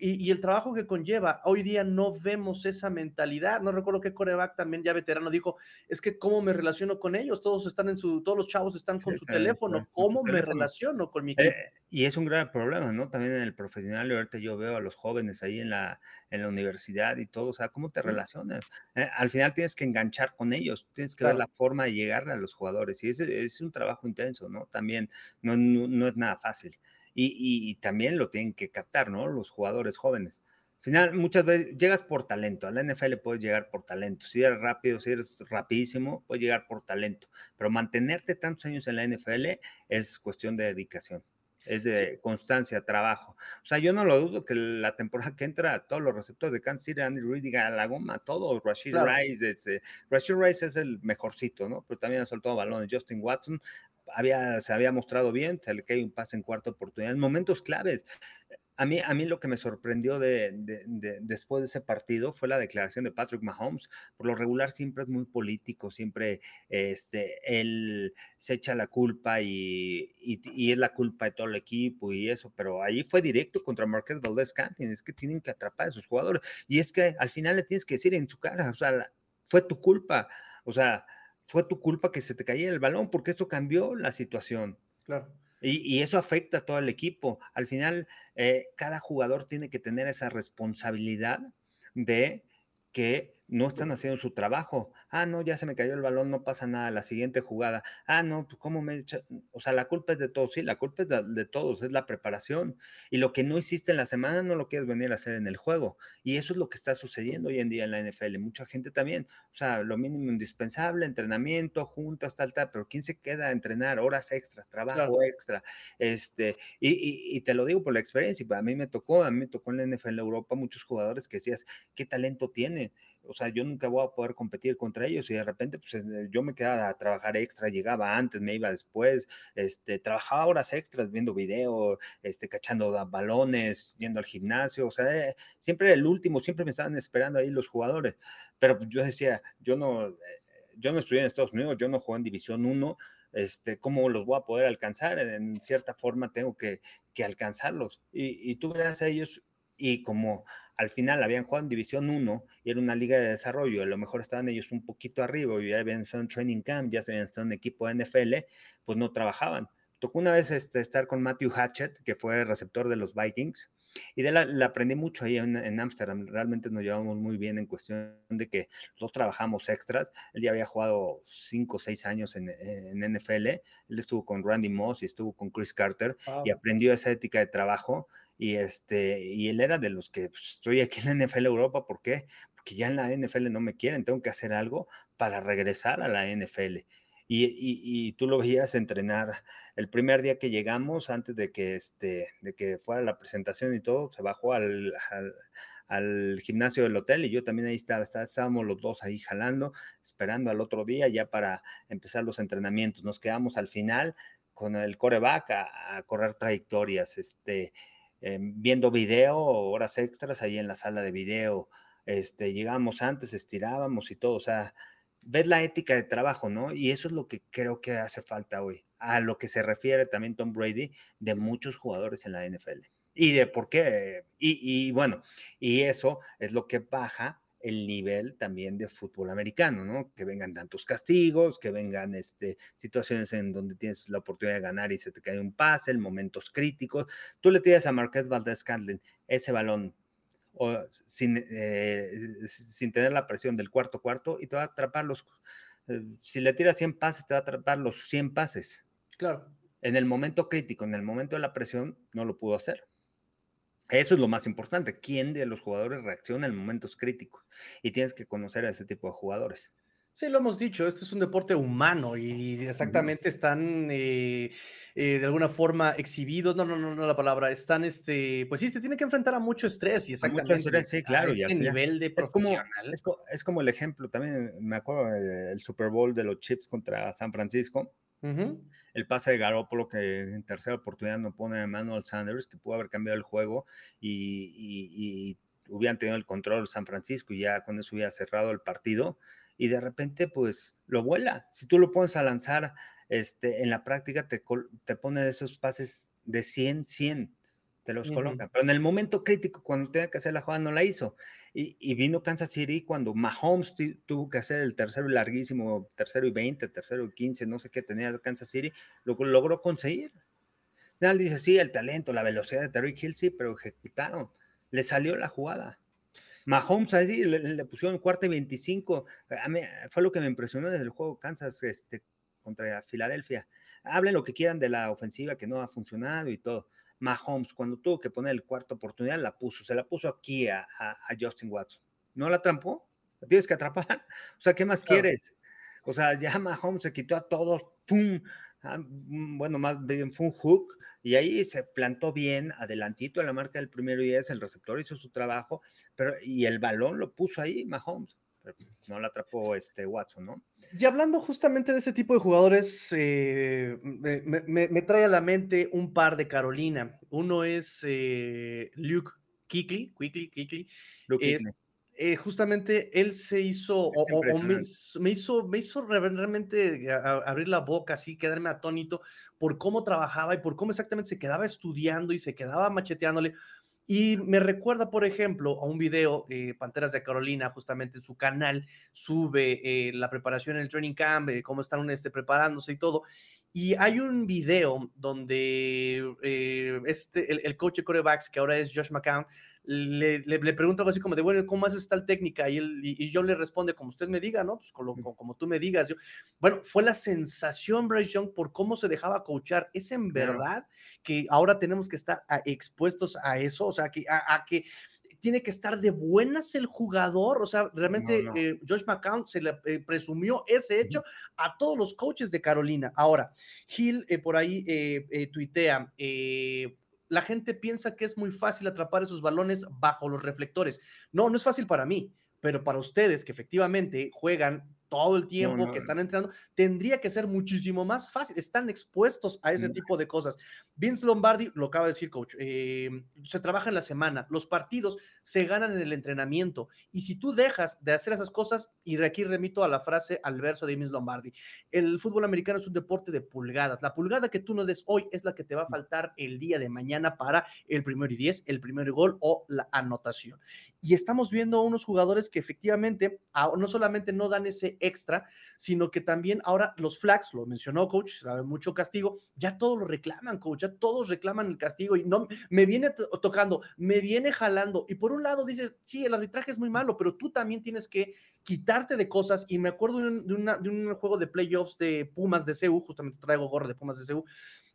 Y, el trabajo que conlleva, hoy día no vemos esa mentalidad. No recuerdo qué coreback también ya veterano dijo, es que cómo me relaciono con ellos, todos están en su, todos los chavos están con su teléfono, ¿cómo me relaciono con mi eh, equipo? y es un gran problema, ¿no? También en el profesional, ahorita yo veo a los jóvenes ahí en la, en la universidad y todo, o sea, ¿cómo te relacionas? Eh, al final tienes que enganchar con ellos, tienes que ver la forma de llegar a los jugadores y ese es un trabajo intenso, ¿no? También no, no es nada fácil y, también lo tienen que captar, ¿no? Los jugadores jóvenes. Al final, muchas veces llegas por talento. A la NFL puedes llegar por talento. Si eres rápido, si eres rapidísimo, puedes llegar por talento. Pero mantenerte tantos años en la NFL es cuestión de dedicación. Es de constancia, trabajo. O sea, yo no lo dudo que la temporada que entra, todos los receptores de Kansas City, Andy Reid, a la goma, todos, Rashid Rice, este, Rashid Rice es el mejorcito, ¿no? Pero también ha soltado balones. Justin Watson había, se había mostrado bien, se le cae un pase en cuarta oportunidad, en momentos claves. A mí, a mí lo que me sorprendió de, después de ese partido fue la declaración de Patrick Mahomes. Por lo regular siempre es muy político, siempre este, él se echa la culpa y, y, es la culpa de todo el equipo y eso, pero ahí fue directo contra Marquez Valdez Cantin, es que tienen que atrapar a esos jugadores y es que al final le tienes que decir en su cara, o sea, fue tu culpa, o sea, fue tu culpa que se te cayera el balón, porque esto cambió la situación. Claro. Y, eso afecta a todo el equipo. Al final, eh, cada jugador tiene que tener esa responsabilidad de que no están haciendo su trabajo. Ah, no, ya se me cayó el balón, no pasa nada, la siguiente jugada. Ah, no, pues cómo me echa? O sea, la culpa es de todos, sí, la culpa es de, todos, es la preparación. Y lo que no hiciste en la semana no lo quieres venir a hacer en el juego. Y eso es lo que está sucediendo hoy en día en la NFL. Mucha gente también, o sea, lo mínimo indispensable, entrenamiento, juntas, tal, tal, pero ¿quién se queda a entrenar? Horas extras, trabajo extra. Este, y, y, te lo digo por la experiencia, a mí me tocó, a mí me tocó en la NFL Europa muchos jugadores que decías, ¿qué talento tiene? O o sea, yo nunca voy a poder competir contra ellos y de repente pues yo me quedaba a trabajar extra, llegaba antes, me iba después, este, trabajaba horas extras viendo video, este, cachando balones, yendo al gimnasio, o sea, eh, siempre el último, siempre me estaban esperando ahí los jugadores, pero pues, yo decía, yo no, eh, yo no estudié en Estados Unidos, yo no jugué en División 1, este, ¿cómo los voy a poder alcanzar? En cierta forma tengo que, que alcanzarlos. Y, y tú verás a ellos y como al final habían jugado en División 1 y era una liga de desarrollo, a lo mejor estaban ellos un poquito arriba y ya habían estado en training camp, ya habían estado en equipo de NFL, pues no trabajaban. Tocó una vez este, estar con Matthew Hatchett, que fue receptor de los Vikings, y de la, la aprendí mucho ahí en Ámsterdam. Realmente nos llevamos muy bien en cuestión de que los trabajamos extras. Él ya había jugado cinco o seis años en, en, NFL. Él estuvo con Randy Moss y estuvo con Chris Carter y aprendió esa ética de trabajo y, este, y él era de los que pues, estoy aquí en la NFL Europa, ¿por qué? Porque ya en la NFL no me quieren, tengo que hacer algo para regresar a la NFL. Y, y, tú lo veías entrenar el primer día que llegamos, antes de que, este, de que fuera la presentación y todo, se bajó al, al, al gimnasio del hotel y yo también ahí estaba, estábamos los dos ahí jalando, esperando al otro día ya para empezar los entrenamientos. Nos quedamos al final con el coreback a, a correr trayectorias, este, eh, viendo video, horas extras ahí en la sala de video, este, llegamos antes, estirábamos y todo, o sea, ves la ética de trabajo, ¿no? Y eso es lo que creo que hace falta hoy, a lo que se refiere también Tom Brady de muchos jugadores en la NFL. Y de por qué, y, y bueno, y eso es lo que baja el nivel también de fútbol americano, ¿no? Que vengan tantos castigos, que vengan este, situaciones en donde tienes la oportunidad de ganar y se te cae un pase, en momentos críticos. Tú le tiras a Marquez Valdez Scandlin ese balón o, sin, eh, sin tener la presión del cuarto cuarto y te va a atrapar los... Eh, si le tiras 100 pases, te va a atrapar los 100 pases. Claro. En el momento crítico, en el momento de la presión, no lo pudo hacer. Eso es lo más importante. ¿Quién de los jugadores reacciona en momentos críticos? Y tienes que conocer a ese tipo de jugadores. Sí, lo hemos dicho, este es un deporte humano y exactamente están eh, eh, de alguna forma exhibidos, no, no, no, no la palabra, están, este, pues sí, se tiene que enfrentar a mucho estrés y exactamente estrés, sí, claro, a ese nivel de profesional. Es como, es, como, el ejemplo, también me acuerdo el Super Bowl de los Chiefs contra San Francisco, el pase de Garoppolo que en tercera oportunidad no pone a Manuel Sanders, que pudo haber cambiado el juego y, hubieran tenido el control San Francisco y ya con eso hubiera cerrado el partido. Y de repente, pues lo vuela. Si tú lo pones a lanzar este, en la práctica, te, te pone esos pases de 100, 100 te los coloca. Pero en el momento crítico, cuando tenía que hacer la jugada, no la hizo. Y, vino Kansas City cuando Mahomes tuvo que hacer el tercero y larguísimo, tercero y 20, tercero y 15, no sé qué tenía Kansas City, lo logró conseguir. Nadie dice, sí, el talento, la velocidad de Terry Hill, sí, pero ejecutaron. Le salió la jugada. Mahomes ahí le, le pusieron cuarto y 25. A mí, fue lo que me impresionó desde el juego Kansas este, contra Filadelfia. Hablen lo que quieran de la ofensiva que no ha funcionado y todo. Mahomes, cuando tuvo que poner el cuarto oportunidad, la puso, se la puso aquí a, Justin Watson. ¿No la trampó? La tienes que atrapar. O sea, ¿qué más quieres? O sea, ya Mahomes se quitó a todos, ¡pum! Ah, mm, bueno, más bien fue un hook y ahí se plantó bien, adelantito en la marca del primero y es el receptor hizo su trabajo, pero y el balón lo puso ahí Mahomes no la atrapó este Watson, ¿no? Y hablando justamente de este tipo de jugadores, eh, me, trae a la mente un par de Carolina. Uno es eh, Luke Kuechly, Quickly, Quickly. Eh, justamente él se hizo, o, me, hizo, me hizo realmente abrir la boca, así, quedarme atónito por cómo trabajaba y por cómo exactamente se quedaba estudiando y se quedaba macheteándole y me recuerda, por ejemplo, a un video, Panteras de Carolina, justamente en su canal, sube eh, la preparación en el training camp, eh, cómo están este, preparándose y todo. Y hay un video donde eh, este, el, coach de corebacks, que ahora es Josh McCown, le, le, pregunta algo así como de, bueno, ¿cómo haces tal técnica? Y, él, y, yo le responde, como usted me diga, ¿no? Pues como, como tú me digas. Yo, bueno, fue la sensación, Bryce Young, por cómo se dejaba coachar. ¿Es en verdad que ahora tenemos que estar expuestos a eso? O sea, que, a que tiene que estar de buenas el jugador. O sea, realmente eh, Josh McCown se le eh, presumió ese hecho a todos los coaches de Carolina. Ahora, Hill eh, por ahí tuitea. La gente piensa que es muy fácil atrapar esos balones bajo los reflectores. No, no es fácil para mí pero para ustedes que efectivamente juegan todo el tiempo que están entrando, tendría que ser muchísimo más fácil. Están expuestos a ese mm. tipo de cosas. Vince Lombardi, lo acaba de decir, coach, eh, se trabaja en la semana, los partidos se ganan en el entrenamiento. Y si tú dejas de hacer esas cosas, y aquí remito a la frase, al verso de Vince Lombardi, el fútbol americano es un deporte de pulgadas. La pulgada que tú no des hoy es la que te va a faltar el día de mañana para el primero y diez, el primer gol o la anotación. Y estamos viendo unos jugadores que efectivamente no solamente no dan ese extra, sino que también ahora los flags, lo mencionó coach, sabe mucho castigo, ya todos lo reclaman, coach, ya todos reclaman el castigo y no me viene tocando, me viene jalando. Y por un lado dices, sí, el arbitraje es muy malo, pero tú también tienes que quitarte de cosas. Y me acuerdo de un, juego de playoffs de Pumas de CEU, justamente traigo gorro de Pumas de CEU,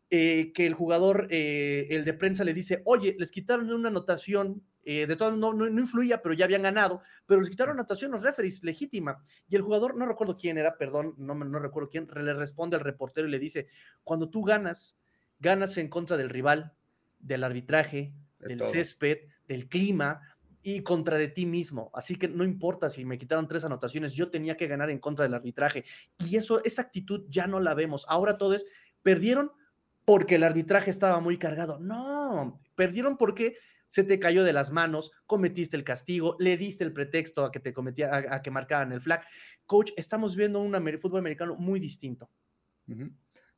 eh, que el jugador, eh, el de prensa le dice, oye, les quitaron una anotación eh, de todo no, no, influía, pero ya habían ganado, pero les quitaron anotación los referees, legítima. Y el jugador, no recuerdo quién era, perdón, no, no recuerdo quién, le responde al reportero y le dice, cuando tú ganas, ganas en contra del rival, del arbitraje, del césped, del clima y contra de ti mismo. Así que no importa si me quitaron tres anotaciones, yo tenía que ganar en contra del arbitraje. Y eso, esa actitud ya no la vemos. Ahora todo es, perdieron porque el arbitraje estaba muy cargado. No, perdieron porque se te cayó de las manos, cometiste el castigo, le diste el pretexto a que te cometía, a, que marcaran el flag. Coach, estamos viendo un fútbol americano muy distinto.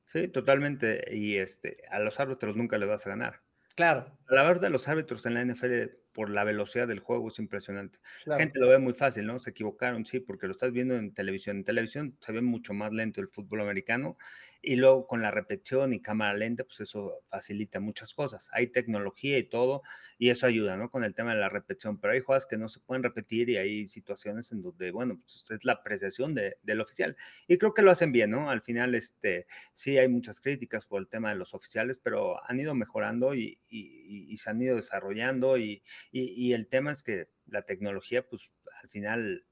Sí, totalmente. Y este, a los árbitros nunca le vas a ganar. Claro. La verdad, los árbitros en la NFL por la velocidad del juego es impresionante. La gente lo ve muy fácil, ¿no? Se equivocaron, sí, porque lo estás viendo en televisión. En televisión se ve mucho más lento el fútbol americano y luego con la repetición y cámara lenta, pues eso facilita muchas cosas. Hay tecnología y todo y eso ayuda, ¿no? Con el tema de la repetición, pero hay jugadas que no se pueden repetir y hay situaciones en donde, bueno, pues es la apreciación de, del oficial. Y creo que lo hacen bien, ¿no? Al final, este, sí hay muchas críticas por el tema de los oficiales, pero han ido mejorando y, y se han ido desarrollando y, y, el tema es que la tecnología, pues al final,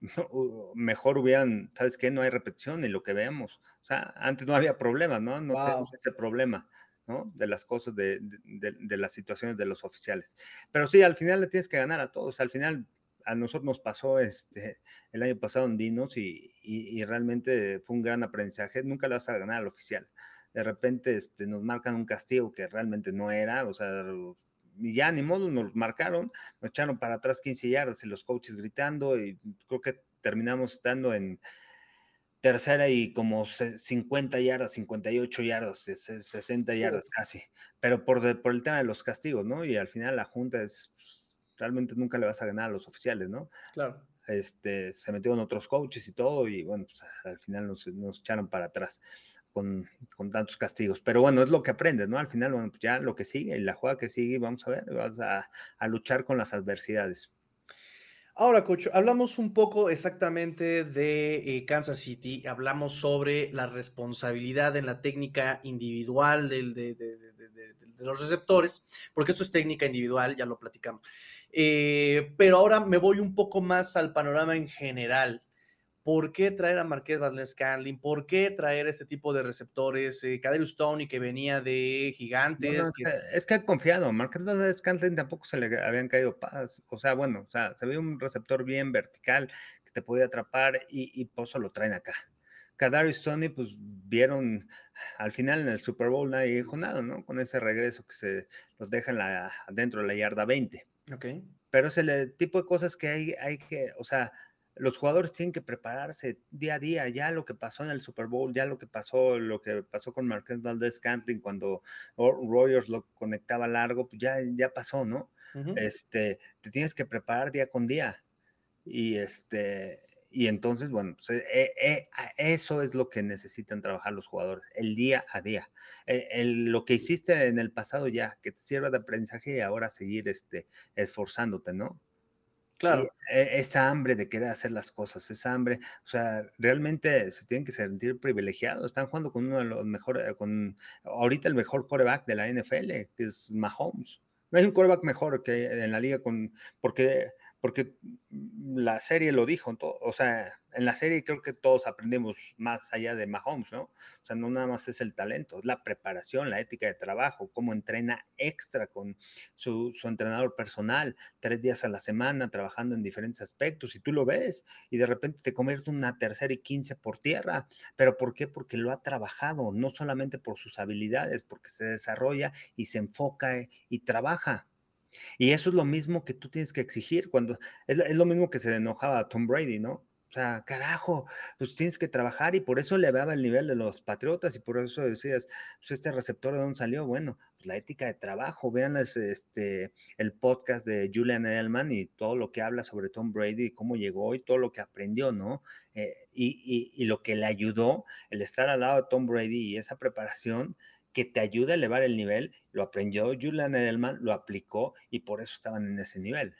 mejor hubieran, ¿sabes qué? No hay repetición y lo que veamos. O sea, antes no había problemas, ¿no? No tenemos ese problema. ¿no? De las cosas, de, de, las situaciones de los oficiales. Pero sí, al final le tienes que ganar a todos. Al final, a nosotros nos pasó este, el año pasado en Dinos y, y, realmente fue un gran aprendizaje. Nunca le vas a ganar al oficial. De repente este, nos marcan un castigo que realmente no era, o sea, y ya ni modo, nos marcaron, nos echaron para atrás 15 yardas y los coaches gritando y creo que terminamos estando en tercera y como 50 yardas, 58 yardas, 60 yardas casi, pero por, por el tema de los castigos, ¿no? Y al final la junta es, pues, realmente nunca le vas a ganar a los oficiales, ¿no? Claro. Este, se metieron otros coaches y todo y bueno, pues al final nos, nos echaron para atrás con, tantos castigos. Pero bueno, es lo que aprendes, ¿no? Al final, bueno, pues ya lo que sigue, la jugada que sigue, vamos a ver, vas a, luchar con las adversidades. Ahora, coach, hablamos un poco exactamente de eh, Kansas City, hablamos sobre la responsabilidad en la técnica individual de, los receptores, porque esto es técnica individual, ya lo platicamos. Eh, pero ahora me voy un poco más al panorama en general. ¿Por qué traer a Marqués Valdez Scanlin? ¿Por qué traer este tipo de receptores? Eh, Tony, que venía de Gigantes. Es que ha confiado. Marqués Valdez Scanlin tampoco se le habían caído paz. O sea, bueno, o sea, se ve un receptor bien vertical que te podía atrapar y, y por eso lo traen acá. Kadarius Tony, pues vieron al final en el Super Bowl nadie dijo nada, ¿no? Con ese regreso que se los dejan la, dentro de la yarda 20. Ok. Pero es el tipo de cosas que hay, hay que, o sea, los jugadores tienen que prepararse día a día, ya lo que pasó en el Super Bowl, ya lo que pasó, lo que pasó con Marquez Valdez Cantlin cuando Royers lo conectaba largo, pues ya, ya pasó, ¿no? Este, te tienes que preparar día con día. Y este, y entonces, bueno, pues, eh, eh, eso es lo que necesitan trabajar los jugadores, el día a día. Eh, lo que hiciste en el pasado ya, que te sirva de aprendizaje y ahora seguir este, esforzándote, ¿no? Claro. E, esa hambre de querer hacer las cosas, esa hambre, o sea, realmente se tienen que sentir privilegiados. Están jugando con uno de los mejores, eh, con ahorita el mejor quarterback de la NFL, que es Mahomes. No hay un quarterback mejor que en la liga con, porque porque la serie lo dijo, o sea, en la serie creo que todos aprendemos más allá de Mahomes, ¿no? O sea, no nada más es el talento, es la preparación, la ética de trabajo, cómo entrena extra con su, su entrenador personal, tres días a la semana trabajando en diferentes aspectos, y tú lo ves, y de repente te convierte una tercera y quince por tierra. ¿Pero por qué? Porque lo ha trabajado, no solamente por sus habilidades, porque se desarrolla y se enfoca eh, y trabaja. Y eso es lo mismo que tú tienes que exigir cuando es, lo mismo que se enojaba a Tom Brady, ¿no? O sea, carajo, pues tienes que trabajar y por eso le daba el nivel de los Patriotas y por eso decías, pues este receptor de dónde salió, bueno, pues la ética de trabajo, vean este, el podcast de Julian Edelman y todo lo que habla sobre Tom Brady y cómo llegó y todo lo que aprendió, ¿no? Eh, y, y lo que le ayudó el estar al lado de Tom Brady y esa preparación que te ayude a elevar el nivel, lo aprendió Julian Edelman, lo aplicó y por eso estaban en ese nivel.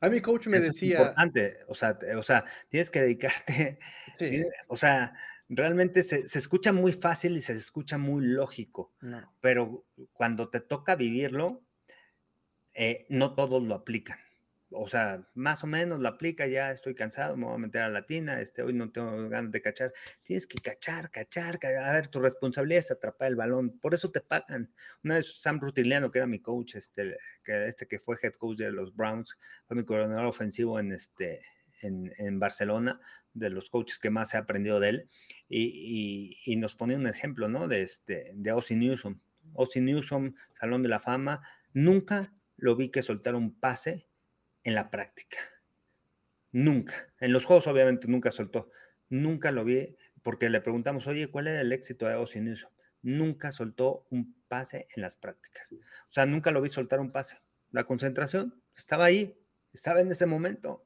A mi coach me decía. Es importante, o sea, o sea, tienes que dedicarte. o sea, realmente se, escucha muy fácil y se escucha muy lógico, pero cuando te toca vivirlo, eh, no todos lo aplican o sea, más o menos la aplica, ya estoy cansado, me voy a meter a la tina, este, hoy no tengo ganas de cachar. Tienes que cachar, cachar, cachar. A ver, tu responsabilidad es atrapar el balón, por eso te pagan. Una vez Sam Rutiliano, que era mi coach, este que, este que fue head coach de los Browns, fue mi coordinador ofensivo en, este, en, Barcelona, de los coaches que más he aprendido de él, y, y, y nos pone un ejemplo, ¿no? De, este, de Ozzy Newsom. Ozzy Newsom, Salón de la Fama, nunca lo vi que soltar un pase en la práctica. Nunca. En los juegos obviamente nunca soltó. Nunca lo vi porque le preguntamos, oye, ¿cuál era el éxito de Ozzy Nunca soltó un pase en las prácticas. O sea, nunca lo vi soltar un pase. La concentración estaba ahí, estaba en ese momento,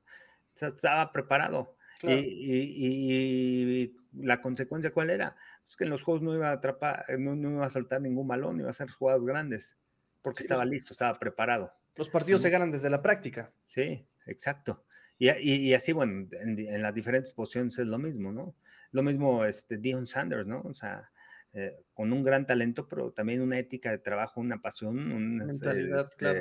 estaba preparado. Y, la consecuencia cuál era? Es que en los juegos no iba a atrapar, no, iba a soltar ningún balón, iba a hacer jugadas grandes, porque estaba listo, estaba preparado. Los partidos se ganan desde la práctica. Sí, exacto. Y, así, bueno, en, las diferentes posiciones es lo mismo, ¿no? Lo mismo este, Dion Sanders, ¿no? O sea, eh, con un gran talento, pero también una ética de trabajo, una pasión, una mentalidad, este, claro.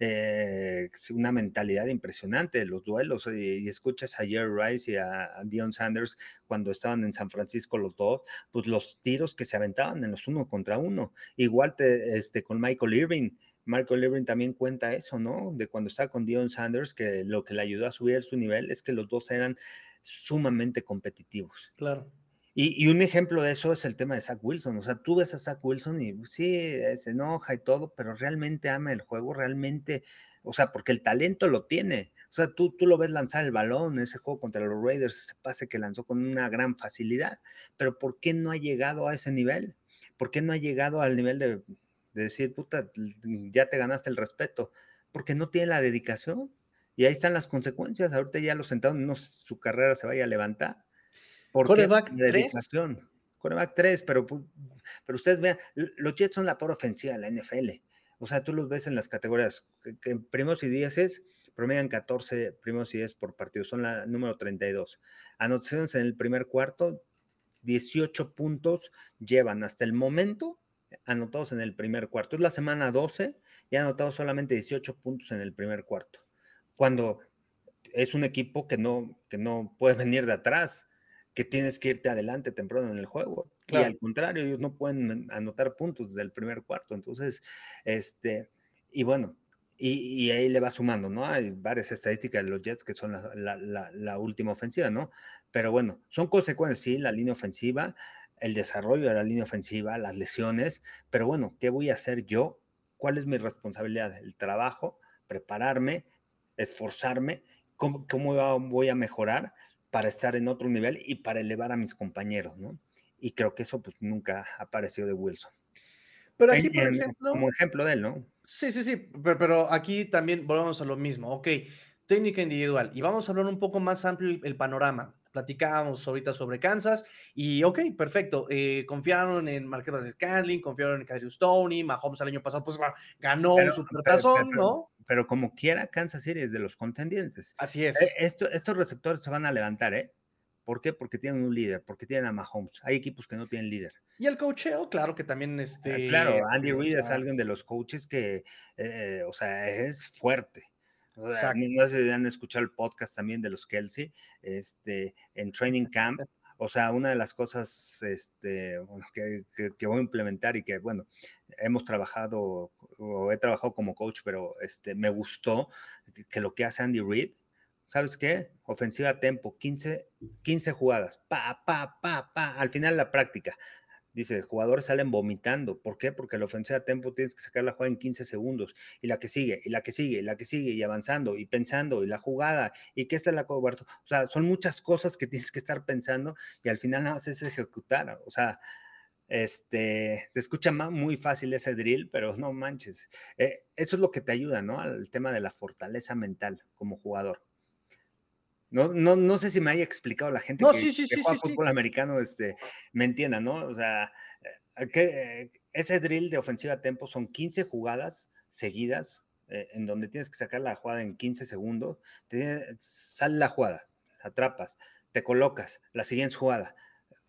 Eh, una mentalidad impresionante, los duelos. Y, escuchas a Jerry Rice y a, Dion Sanders cuando estaban en San Francisco los dos, pues los tiros que se aventaban en los uno contra uno. Igual te, este, con Michael Irving Marco Levin también cuenta eso, ¿no? De cuando estaba con Dion Sanders, que lo que le ayudó a subir su nivel es que los dos eran sumamente competitivos. Claro. Y, un ejemplo de eso es el tema de Zach Wilson. O sea, tú ves a Zach Wilson y pues, sí, se enoja y todo, pero realmente ama el juego, realmente, o sea, porque el talento lo tiene. O sea, tú, tú lo ves lanzar el balón, ese juego contra los Raiders, ese pase que lanzó con una gran facilidad, pero ¿por qué no ha llegado a ese nivel? ¿Por qué no ha llegado al nivel de, de decir, puta, ya te ganaste el respeto, porque no tiene la dedicación. Y ahí están las consecuencias. Ahorita ya lo sentado, no su carrera se vaya a levantar. ¿Por Coreback dedicación. Coreback 3, pero, pero ustedes vean, los Jets son la peor ofensiva de la NFL. O sea, tú los ves en las categorías que, en primos y dieces promedian 14 primos y 10 por partido, son la número 32. Anotaciones en el primer cuarto, 18 puntos llevan hasta el momento anotados en el primer cuarto. Es la semana 12 y ha anotado solamente 18 puntos en el primer cuarto. Cuando es un equipo que no, que no puede venir de atrás, que tienes que irte adelante temprano en el juego. Y al contrario, ellos no pueden anotar puntos desde el primer cuarto. Entonces, este, y bueno, y, ahí le va sumando, ¿no? Hay varias estadísticas de los Jets que son la, la última ofensiva, ¿no? Pero bueno, son consecuencias, sí, la línea ofensiva el desarrollo de la línea ofensiva, las lesiones, pero bueno, ¿qué voy a hacer yo? ¿Cuál es mi responsabilidad? El trabajo, prepararme, esforzarme, ¿cómo, voy a mejorar para estar en otro nivel y para elevar a mis compañeros, ¿no? Y creo que eso pues nunca apareció de Wilson. Pero aquí, por ejemplo... Como ejemplo de él, ¿no? Sí, sí, sí, pero, pero, aquí también volvemos a lo mismo, ok, técnica individual, y vamos a hablar un poco más amplio el panorama platicábamos ahorita sobre Kansas y ok, perfecto, eh, confiaron en Marquez Scanlin, confiaron en Kadrius Stoney, Mahomes el año pasado pues ganó un supertazón, ¿no? Pero como quiera, Kansas City es de los contendientes. Así es. Eh, estos receptores se van a levantar, ¿eh? ¿Por qué? Porque tienen un líder, porque tienen a Mahomes. Hay equipos que no tienen líder. Y el coacheo, claro que también ah, este. Claro, Andy Reid es alguien de los coaches que, eh, o sea, es fuerte. No sé si han escuchado el podcast también de los Kelsey, este, en Training Camp. O sea, una de las cosas este, que, que, voy a implementar y que, bueno, hemos trabajado o he trabajado como coach, pero este, me gustó que lo que hace Andy Reid, ¿sabes qué? Ofensiva a tempo, 15, 15 jugadas, pa, pa, pa, pa, al final la práctica. Dice, jugadores salen vomitando. ¿Por qué? Porque la ofensiva a tempo tienes que sacar la jugada en 15 segundos. Y la que sigue, y la que sigue, y la que sigue, y avanzando, y pensando, y la jugada, y que esta es la cobertura. O sea, son muchas cosas que tienes que estar pensando y al final nada más es ejecutar. O sea, este, se escucha muy fácil ese drill, pero no manches. Eh, eso es lo que te ayuda, ¿no? Al tema de la fortaleza mental como jugador. No, no, no sé si me haya explicado la gente que, juega fútbol americano, este, me entienda, ¿no? O sea, eh, que, ese drill de ofensiva a tempo son 15 jugadas seguidas, eh, en donde tienes que sacar la jugada en 15 segundos, te, sale la jugada, atrapas, te colocas, la siguiente jugada,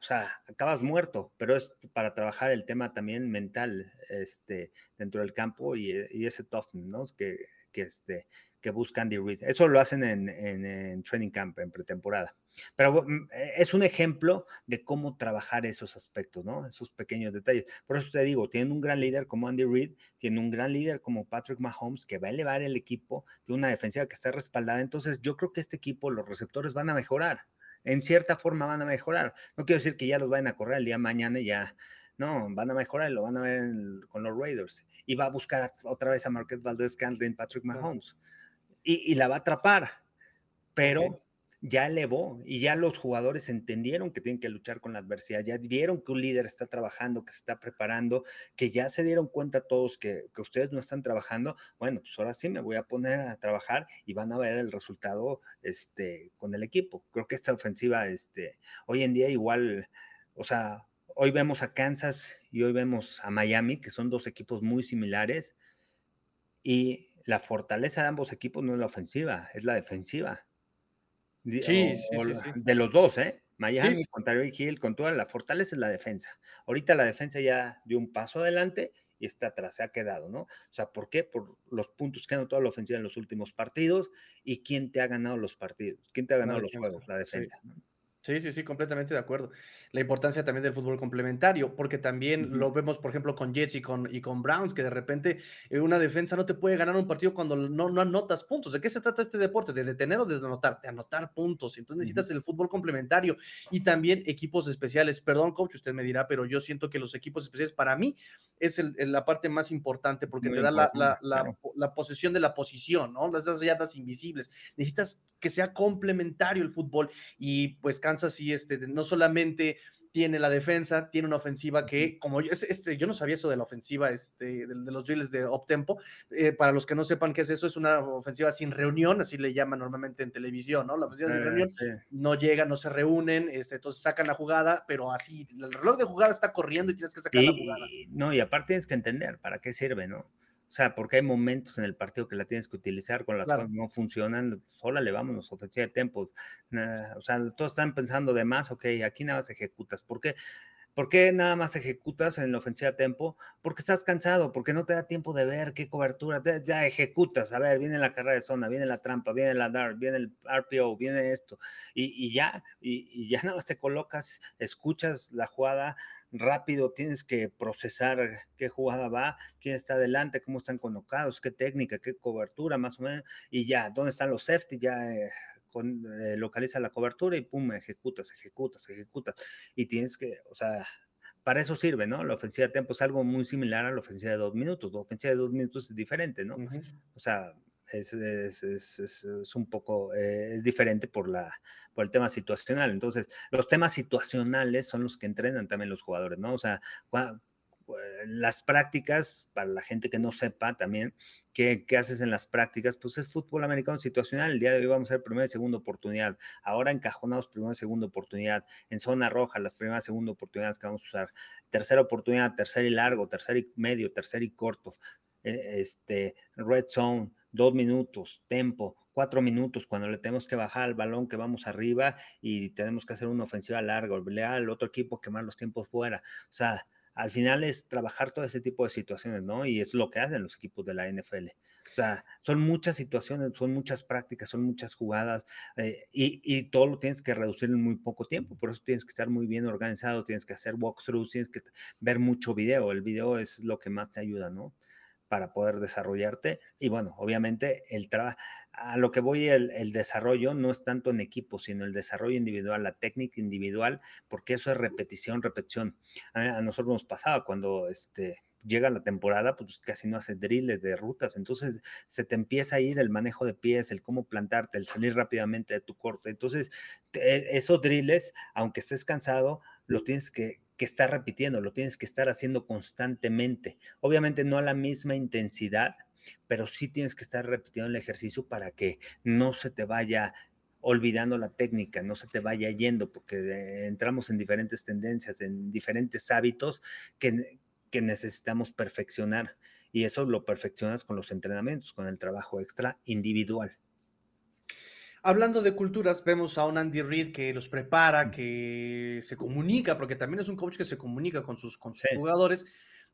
o sea, acabas muerto, pero es para trabajar el tema también mental este, dentro del campo y, ese toughness, ¿no? Que, que, este, que busca Andy Reid. Eso lo hacen en, training camp, en pretemporada. Pero mm, eh, es un ejemplo de cómo trabajar esos aspectos, ¿no? Esos pequeños detalles. Por eso te digo, tienen un gran líder como Andy Reid, tienen un gran líder como Patrick Mahomes, que va a elevar el equipo de una defensiva que está respaldada. Entonces, yo creo que este equipo, los receptores van a mejorar. En cierta forma van a mejorar. No quiero decir que ya los vayan a correr el día de mañana y ya no, van a mejorar, lo van a ver con los Raiders. Y va a buscar otra vez a Marquette Valdez Scantling, Patrick Mahomes y, la va a atrapar, pero ya elevó y ya los jugadores entendieron que tienen que luchar con la adversidad, ya vieron que un líder está trabajando, que se está preparando, que ya se dieron cuenta todos que, que, ustedes no están trabajando, bueno, pues ahora sí me voy a poner a trabajar y van a ver el resultado este, con el equipo. Creo que esta ofensiva, este, hoy en día igual, o sea, hoy vemos a Kansas y hoy vemos a Miami, que son dos equipos muy similares y la fortaleza de ambos equipos no es la ofensiva, es la defensiva. Sí, sí, sí, De los dos, ¿eh? Miami con Tyreek Hill, con toda la fortaleza es la defensa. Ahorita la defensa ya dio un paso adelante y está atrás, se ha quedado, ¿no? O sea, ¿por qué? Por los puntos que ha anotado la ofensiva en los últimos partidos y quién te ha ganado los partidos, quién te ha ganado los juegos, la defensa. ¿no? Sí, sí, sí, completamente de acuerdo. La importancia también del fútbol complementario, porque también lo vemos, por ejemplo, con Jets y con, y con Browns, que de repente eh, una defensa no te puede ganar un partido cuando no, no anotas puntos. ¿De qué se trata este deporte? ¿De detener o de anotar? De anotar puntos. Entonces necesitas el fútbol complementario y también equipos especiales. Perdón, coach, usted me dirá, pero yo siento que los equipos especiales para mí es la parte más importante porque te da la, la, la, posesión de la posición, ¿no? Las yardas invisibles. Necesitas que sea complementario el fútbol y pues Kansas sí, este, no solamente tiene la defensa, tiene una ofensiva que, como yo, este, yo no sabía eso de la ofensiva este, de, los drills de Optempo, eh, para los que no sepan qué es eso, es una ofensiva sin reunión, así le llaman normalmente en televisión, ¿no? La ofensiva sin eh, reunión, no llegan, no se reúnen, este, entonces sacan la jugada, pero así, el reloj de jugada está corriendo y tienes que sacar la jugada. No, y aparte tienes que entender para qué sirve, ¿no? O sea, porque hay momentos en el partido que la tienes que utilizar, con las cosas no funcionan, sola le vámonos, ofensiva de tempos. o sea, todos están pensando de más, ok, aquí nada más ejecutas. ¿Por qué? ¿Por qué nada más ejecutas en la ofensiva de tempo? Porque estás cansado, porque no te da tiempo de ver qué cobertura, ya ejecutas, a ver, viene la carrera de zona, viene la trampa, viene la dart, viene el RPO, viene esto, y, ya, y, y, ya nada más te colocas, escuchas la jugada, rápido tienes que procesar qué jugada va, quién está adelante, cómo están colocados, qué técnica, qué cobertura, más o menos, y ya, dónde están los safety, ya eh, eh, localiza la cobertura y pum, ejecutas, ejecutas, ejecutas. Y tienes que, o sea, para eso sirve, ¿no? La ofensiva de tiempo es algo muy similar a la ofensiva de dos minutos. La ofensiva de dos minutos es diferente, ¿no? O sea, es, es, es, es, un poco, eh, es diferente por, la, por el tema situacional. Entonces, los temas situacionales son los que entrenan también los jugadores, ¿no? O sea, las prácticas, para la gente que no sepa también, ¿qué, ¿qué, haces en las prácticas? Pues es fútbol americano situacional. El día de hoy vamos a hacer primera y segunda oportunidad. Ahora encajonados, primera y segunda oportunidad. En zona roja, las primeras y segunda oportunidades que vamos a usar. Tercera oportunidad, tercer y largo, tercer y medio, tercer y corto. E, este, red zone, dos minutos, tempo, cuatro minutos, cuando le tenemos que bajar al balón que vamos arriba y tenemos que hacer una ofensiva larga, o al otro equipo quemar los tiempos fuera. O sea, al final es trabajar todo ese tipo de situaciones, ¿no? Y es lo que hacen los equipos de la NFL. O sea, son muchas situaciones, son muchas prácticas, son muchas jugadas eh, y, y, todo lo tienes que reducir en muy poco tiempo. Por eso tienes que estar muy bien organizado, tienes que hacer walkthroughs, tienes que ver mucho video. El video es lo que más te ayuda, ¿no? Para poder desarrollarte. Y bueno, obviamente el trabajo, a lo que voy, el, el, desarrollo no es tanto en equipo, sino el desarrollo individual, la técnica individual, porque eso es repetición, repetición. A, a nosotros nos pasaba cuando este, llega la temporada, pues casi no hace drills de rutas, entonces se te empieza a ir el manejo de pies, el cómo plantarte, el salir rápidamente de tu corte. Entonces, te, esos drills, aunque estés cansado, lo tienes que, que estar repitiendo, lo tienes que estar haciendo constantemente. Obviamente no a la misma intensidad, pero sí tienes que estar repitiendo el ejercicio para que no se te vaya olvidando la técnica, no se te vaya yendo, porque eh, entramos en diferentes tendencias, en diferentes hábitos que, que necesitamos perfeccionar. Y eso lo perfeccionas con los entrenamientos, con el trabajo extra individual. Hablando de culturas, vemos a un Andy Reid que los prepara, que se comunica, porque también es un coach que se comunica con sus, con sus sí. jugadores,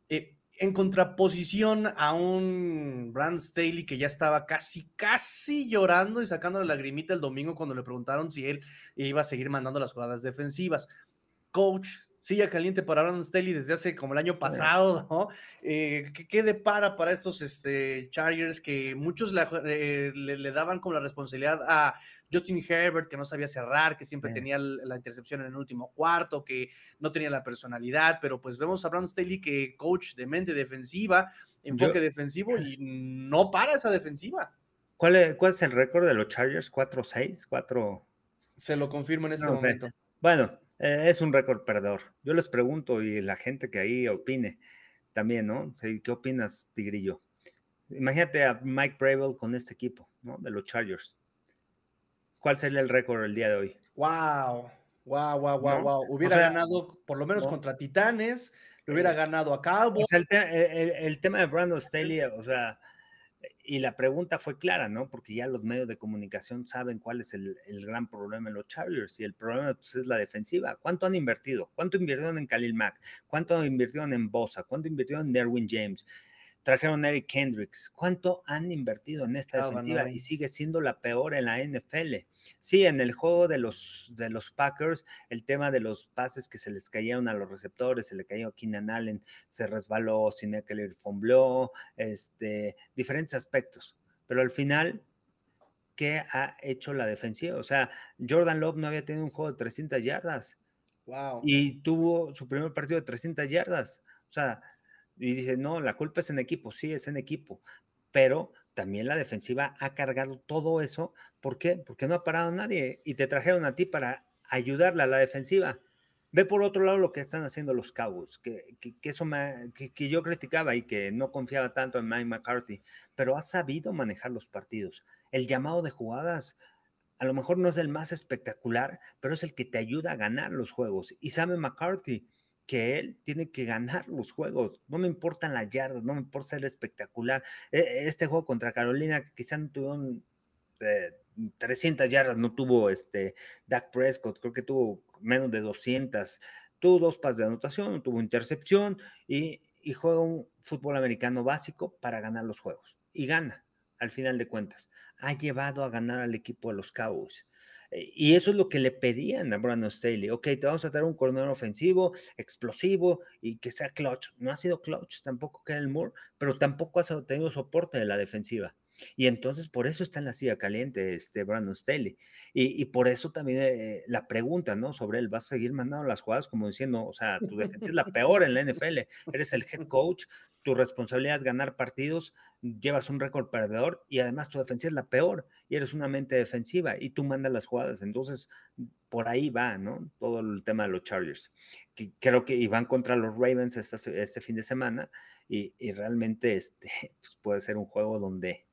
eh, en contraposición a un Brand Staley que ya estaba casi, casi llorando y sacando la lagrimita el domingo cuando le preguntaron si él iba a seguir mandando las jugadas defensivas. Coach, silla caliente para Brandon Staley desde hace como el año pasado, ¿no? Eh, ¿qué, ¿qué, depara para estos este, Chargers que muchos la, eh, le, le, daban como la responsabilidad a Justin Herbert, que no sabía cerrar, que siempre sí. tenía la intercepción en el último cuarto, que no tenía la personalidad, pero pues vemos a Brandon Staley que coach de mente defensiva, enfoque Yo, defensivo y no para esa defensiva. ¿Cuál es, cuál es el récord de los Chargers? ¿4-6? ¿4? Se lo confirmo en este no, momento. Bueno, eh, es un récord perdedor. Yo les pregunto y la gente que ahí opine también, ¿no? ¿Qué opinas, Tigrillo? Imagínate a Mike Bravel con este equipo, ¿no? De los Chargers. ¿Cuál sería el récord el día de hoy? Wow, wow, wow, wow, ¿No? wow. Hubiera o sea, ganado por lo menos ¿no? contra Titanes, le hubiera eh, ganado a Cabo. O sea, el, te el, el, tema de Brandon Staley, o sea, y la pregunta fue clara, ¿no? Porque ya los medios de comunicación saben cuál es el, el gran problema en los Chargers y el problema pues, es la defensiva. ¿Cuánto han invertido? ¿Cuánto invirtieron en Khalil Mack? ¿Cuánto invirtieron en Bosa? ¿Cuánto invirtieron en Derwin James? Trajeron a Eric Kendricks. ¿Cuánto han invertido en esta defensiva? Y sigue siendo la peor en la NFL. Sí, en el juego de los, de los Packers, el tema de los pases que se les cayeron a los receptores, se le cayó a Keenan Allen, se resbaló, Sinekeler fombló, este, diferentes aspectos. Pero al final, ¿qué ha hecho la defensiva? O sea, Jordan Love no había tenido un juego de 300 yardas. Wow. Y tuvo su primer partido de 300 yardas. O sea, y dice, no, la culpa es en equipo, sí, es en equipo, pero también la defensiva ha cargado todo eso. ¿Por qué? Porque no ha parado nadie y te trajeron a ti para ayudarla a la defensiva. Ve por otro lado lo que están haciendo los Cowboys, que, que, eso que, que, yo criticaba y que no confiaba tanto en Mike McCarthy, pero ha sabido manejar los partidos. El llamado de jugadas a lo mejor no es el más espectacular, pero es el que te ayuda a ganar los juegos. Y sabe McCarthy que él tiene que ganar los juegos. No me importan las yardas, no me importa ser espectacular. E, este juego contra Carolina, que quizá no tuvieron eh, 300 yardas, no tuvo este Dak Prescott, creo que tuvo menos de 200. Tuvo dos pases de anotación, tuvo intercepción y, y juega un fútbol americano básico para ganar los juegos. Y gana, al final de cuentas. Ha llevado a ganar al equipo de los Cowboys. Y eso es lo que le pedían a Brandon Staley. Ok, te vamos a dar un corredor ofensivo, explosivo y que sea clutch. No ha sido clutch tampoco Kenneth Moore, pero tampoco ha tenido soporte de la defensiva. Y entonces por eso está en la silla caliente este Brandon Staley. Y, y por eso también eh, la pregunta, ¿no? Sobre él, ¿vas a seguir mandando las jugadas como diciendo, o sea, tu defensa es la peor en la NFL, eres el head coach, tu responsabilidad es ganar partidos, llevas un récord perdedor y además tu defensa es la peor y eres una mente defensiva y tú mandas las jugadas. Entonces, por ahí va, ¿no? Todo el tema de los Chargers. Que creo que iban contra los Ravens este, este fin de semana y, y realmente este, pues puede ser un juego donde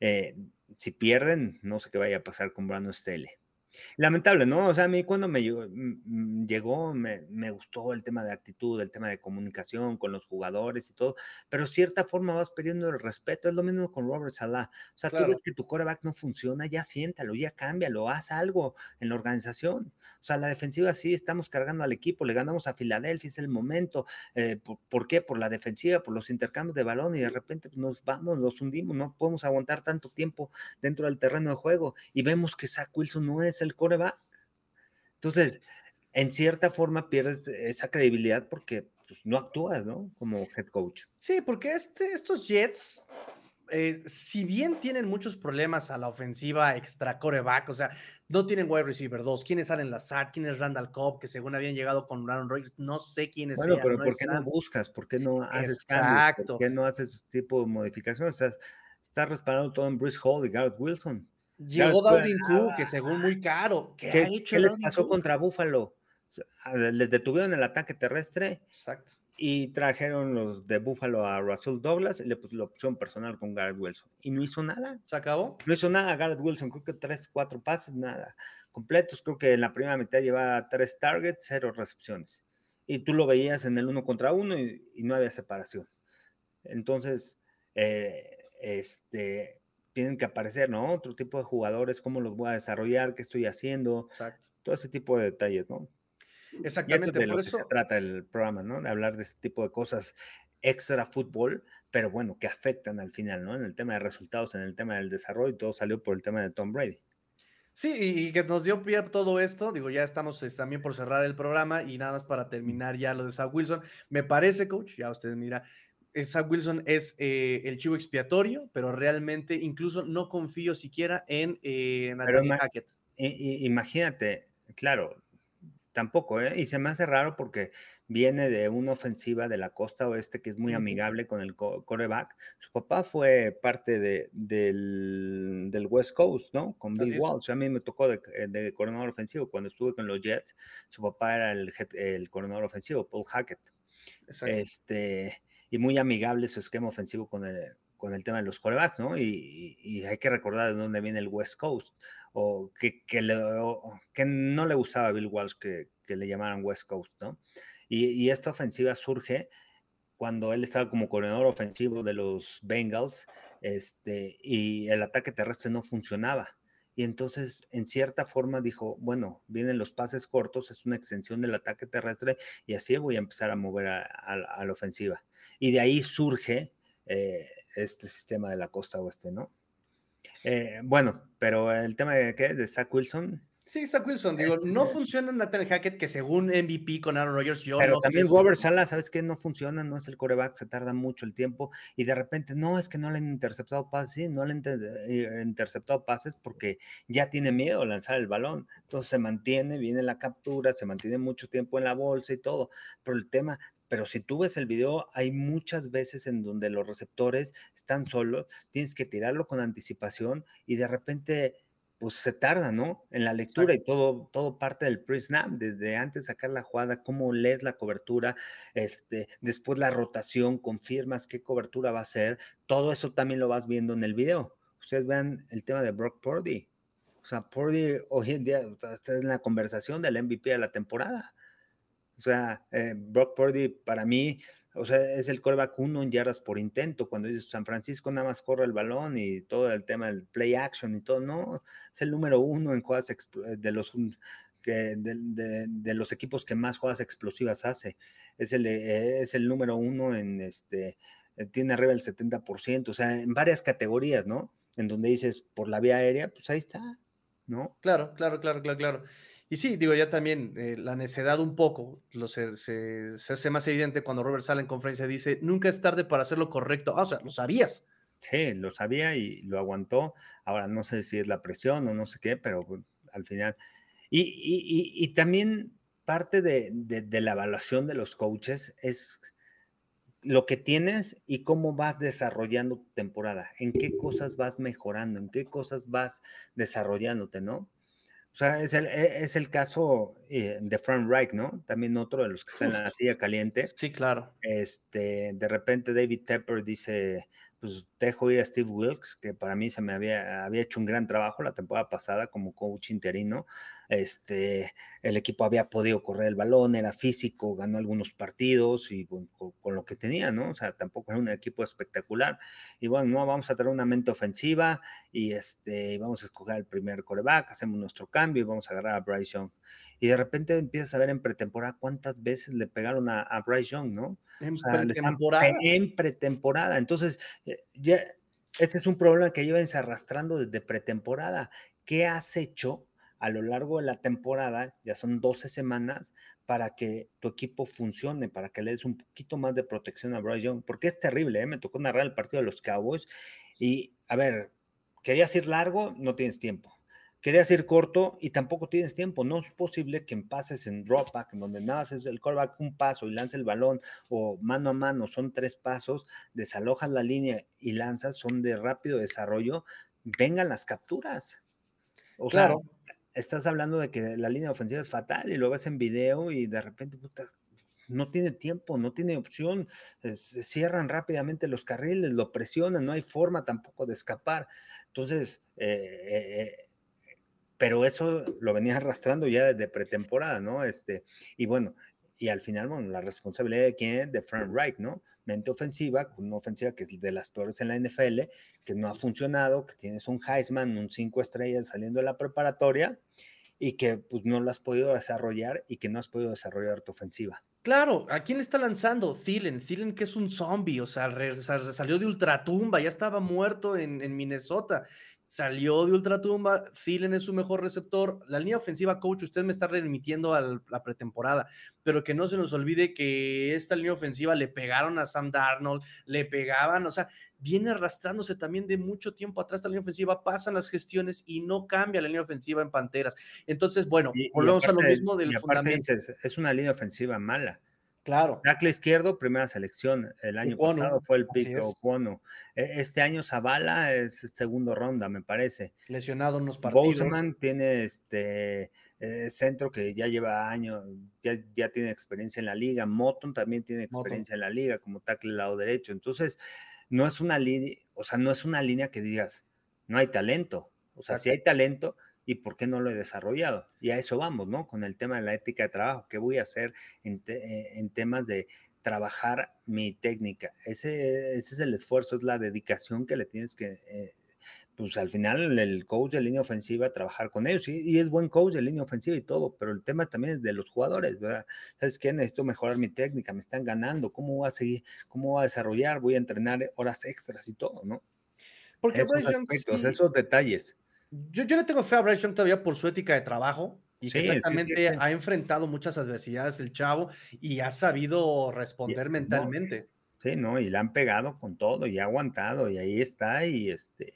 eh, si pierden, no sé qué vaya a pasar con Brandon Staley. Lamentable, ¿no? O sea, a mí cuando me llegó, llegó me, me, gustó el tema de actitud, el tema de comunicación con los jugadores y todo, pero cierta forma vas perdiendo el respeto. Es lo mismo con Robert Salah. O sea, tú ves que tu coreback no funciona, ya siéntalo, ya cámbialo, haz algo en la organización. O sea, la defensiva sí, estamos cargando al equipo, le ganamos a Filadelfia, es el momento. Eh, ¿por, qué? Por la defensiva, por los intercambios de balón y de repente pues, nos vamos, nos hundimos, no podemos aguantar tanto tiempo dentro del terreno de juego y vemos que Zach Wilson no es el coreback. Entonces, en cierta forma pierdes esa credibilidad porque pues, no actúas, ¿no? Como head coach. Sí, porque este, estos Jets, eh, si bien tienen muchos problemas a la ofensiva extra coreback, o sea, no tienen wide receiver 2, quiénes salen Lazard, quién es Randall Cobb, que según habían llegado con Aaron Rodgers, no sé quiénes bueno, pero ¿por qué no buscas? ¿Por qué no haces Exacto. ¿Por qué no haces tipo de modificaciones? O sea, estás respaldando todo en Bruce Hall y Garrett Wilson. Llegó Dalvin Cook, que según muy caro. ¿Qué, ha hecho? ¿qué les pasó contra Buffalo? Les detuvieron el ataque terrestre. Exacto. Y trajeron los de Buffalo a Russell Douglas y le puso la opción personal con Garrett Wilson. Y no hizo nada. ¿Se acabó? No hizo nada Garrett Wilson. Creo que tres, cuatro pases, nada. Completos. Creo que en la primera mitad llevaba tres targets, cero recepciones. Y tú lo veías en el uno contra uno y, y no había separación. Entonces, eh, este, tienen que aparecer, ¿no? Otro tipo de jugadores, cómo los voy a desarrollar, qué estoy haciendo. Exacto. Todo ese tipo de detalles, ¿no? Exactamente. De lo que se trata el programa, ¿no? De hablar de este tipo de cosas extra fútbol, pero bueno, que afectan al final, ¿no? En el tema de resultados, en el tema del desarrollo, todo salió por el tema de Tom Brady. Sí, y que nos dio pie a todo esto, digo, ya estamos este, también por cerrar el programa y nada más para terminar ya lo de Zach Wilson. Me parece, coach, ya ustedes mira, Zach Wilson es eh, el chivo expiatorio, pero realmente incluso no confío siquiera en eh, Hackett. Imagínate, claro, tampoco, ¿eh? Y se me hace raro porque viene de una ofensiva de la costa oeste que es muy amigable con el coreback. Su papá fue parte de, del, West Coast, ¿no? Con Bill Walsh. A mí me tocó de, de, coordinador ofensivo. Cuando estuve con los Jets, su papá era el, el coordinador ofensivo, Paul Hackett. Exacto. Este y muy amigable su esquema ofensivo con el, con el tema de los corebacks, ¿no? Y, hay que recordar de dónde viene el West Coast, o que, que, no le gustaba a Bill Walsh que, que le llamaran West Coast, ¿no? Y, y, esta ofensiva surge cuando él estaba como coordinador ofensivo de los Bengals, este, y el ataque terrestre no funcionaba. Y entonces, en cierta forma, dijo, bueno, vienen los pases cortos, es una extensión del ataque terrestre y así voy a empezar a mover a, la ofensiva. Y de ahí surge eh, este sistema de la costa oeste, ¿no? Eh, bueno, pero el tema de, ¿qué? de Zach Wilson, Sí, Zach Wilson, digo, no funciona Nathaniel Hackett, que según MVP con Aaron Rodgers, yo Pero también Robert Sala, ¿sabes qué? No funciona, no es el coreback, se tarda mucho el tiempo y de repente, no, es que no le han interceptado pases, sí, no le han eh, interceptado pases porque ya tiene miedo a lanzar el balón. Entonces se mantiene, viene la captura, se mantiene mucho tiempo en la bolsa y todo. Pero el tema, pero si tú ves el video, hay muchas veces en donde los receptores están solos, tienes que tirarlo con anticipación y de repente pues se tarda, ¿no? En la lectura y todo, todo parte del pre-snap, desde antes sacar la jugada, cómo lees la cobertura, este, después la rotación, confirmas qué cobertura va a ser, todo eso también lo vas viendo en el video. Ustedes vean el tema de Brock Purdy. O sea, Purdy hoy en día está en la conversación del MVP de la temporada. O sea, eh, Brock Purdy para mí o sea, es el coreback uno en yardas por intento. Cuando dice San Francisco nada más corre el balón y todo el tema del play action y todo, no, es el número uno en jugadas de los, que, de, los equipos que más jugadas explosivas hace. Es el, es el número uno en este, tiene arriba el 70%, o sea, en varias categorías, ¿no? En donde dices por la vía aérea, pues ahí está, ¿no? Claro, claro, claro, claro, claro. Y sí, digo, ya también eh, la necedad un poco lo se, hace más evidente cuando Robert sale en conferencia y dice, nunca es tarde para hacer lo correcto. Ah, o sea, lo sabías. Sí, lo sabía y lo aguantó. Ahora no sé si es la presión o no sé qué, pero pues, al final. Y, también parte de, de, la evaluación de los coaches es lo que tienes y cómo vas desarrollando tu temporada, en qué cosas vas mejorando, en qué cosas vas desarrollándote, ¿no? O sea, es el, e, es el caso eh, de Frank Reich, ¿no? También otro de los que está en la silla caliente. Sí, claro. Este, de repente David Tepper dice, pues dejo ir a Steve Wilkes, que para mí se me había, había hecho un gran trabajo la temporada pasada como coach interino. Este, el equipo había podido correr el balón, era físico, ganó algunos partidos y con, lo que tenía, ¿no? O sea, tampoco era un equipo espectacular. Y bueno, no, vamos a tener una mente ofensiva y este, vamos a escoger el primer coreback, hacemos nuestro cambio y vamos a agarrar a Bryce Young y de repente empiezas a ver en pretemporada cuántas veces le pegaron a, Bryce Young, ¿no? En pretemporada. En pretemporada. Entonces, eh, ya, este es un problema que llevas arrastrando desde pretemporada. ¿Qué has hecho a lo largo de la temporada? Ya son 12 semanas para que tu equipo funcione, para que le des un poquito más de protección a Bryce Young, porque es terrible, ¿eh? me tocó narrar el partido de los Cowboys y, a ver, querías ir largo, no tienes tiempo querías ir corto y tampoco tienes tiempo. No es posible que en pases en drop back, en donde nada es el callback un paso y lanza el balón, o mano a mano son tres pasos, desalojas la línea y lanzas, son de rápido desarrollo, vengan las capturas. O claro. sea, estás hablando de que la línea ofensiva es fatal y lo ves en video y de repente, puta, no tiene tiempo, no tiene opción, eh, cierran rápidamente los carriles, lo presionan, no hay forma tampoco de escapar. Entonces, eh, eh, pero eso lo venía arrastrando ya desde pretemporada, ¿no? Este, y bueno, y al final, bueno, la responsabilidad de quién es de Frank Wright, ¿no? Mente ofensiva, una ofensiva que es de las peores en la NFL, que no ha funcionado, que tienes un Heisman, un cinco estrellas saliendo de la preparatoria y que pues no lo has podido desarrollar y que no has podido desarrollar tu ofensiva. Claro, ¿a quién está lanzando? Thielen, Thielen que es un zombie, o sea, salió de ultratumba, ya estaba muerto en, en Minnesota salió de ultratumba, Thielen es su mejor receptor, la línea ofensiva, coach, usted me está remitiendo a la pretemporada, pero que no se nos olvide que esta línea ofensiva le pegaron a Sam Darnold, le pegaban, o sea, viene arrastrándose también de mucho tiempo atrás la línea ofensiva, pasan las gestiones y no cambia la línea ofensiva en Panteras. Entonces, bueno, volvemos a lo mismo del fundamento. es una línea ofensiva mala. Claro. Tackle izquierdo, primera selección. El año pasado fue el pick Ocono. E, este año Zavala es segundo ronda, me parece. Lesionado en unos partidos. Boseman tiene este eh, centro que ya lleva años, ya, tiene experiencia en la liga. Moton también tiene experiencia en la liga como tackle lado derecho. Entonces, no es una línea, o sea, no es una línea que digas, no hay talento. O sea, si hay talento, y por qué no lo he desarrollado. Y a eso vamos, ¿no? Con el tema de la ética de trabajo, ¿qué voy a hacer en, eh, temas de trabajar mi técnica? Ese, ese, es el esfuerzo, es la dedicación que le tienes que, eh, pues al final el coach de línea ofensiva, trabajar con ellos, y, y, es buen coach de línea ofensiva y todo, pero el tema también es de los jugadores, ¿verdad? ¿Sabes qué? Necesito mejorar mi técnica, me están ganando, ¿cómo voy a seguir? ¿Cómo voy a desarrollar? Voy a entrenar horas extras y todo, ¿no? Porque esos aspectos, esos detalles. Yo, yo le tengo fe a Bryce Young todavía por su ética de trabajo y que exactamente ha enfrentado muchas adversidades el chavo y ha sabido responder mentalmente. sí, no, y le han pegado con todo y ha aguantado y ahí está y este.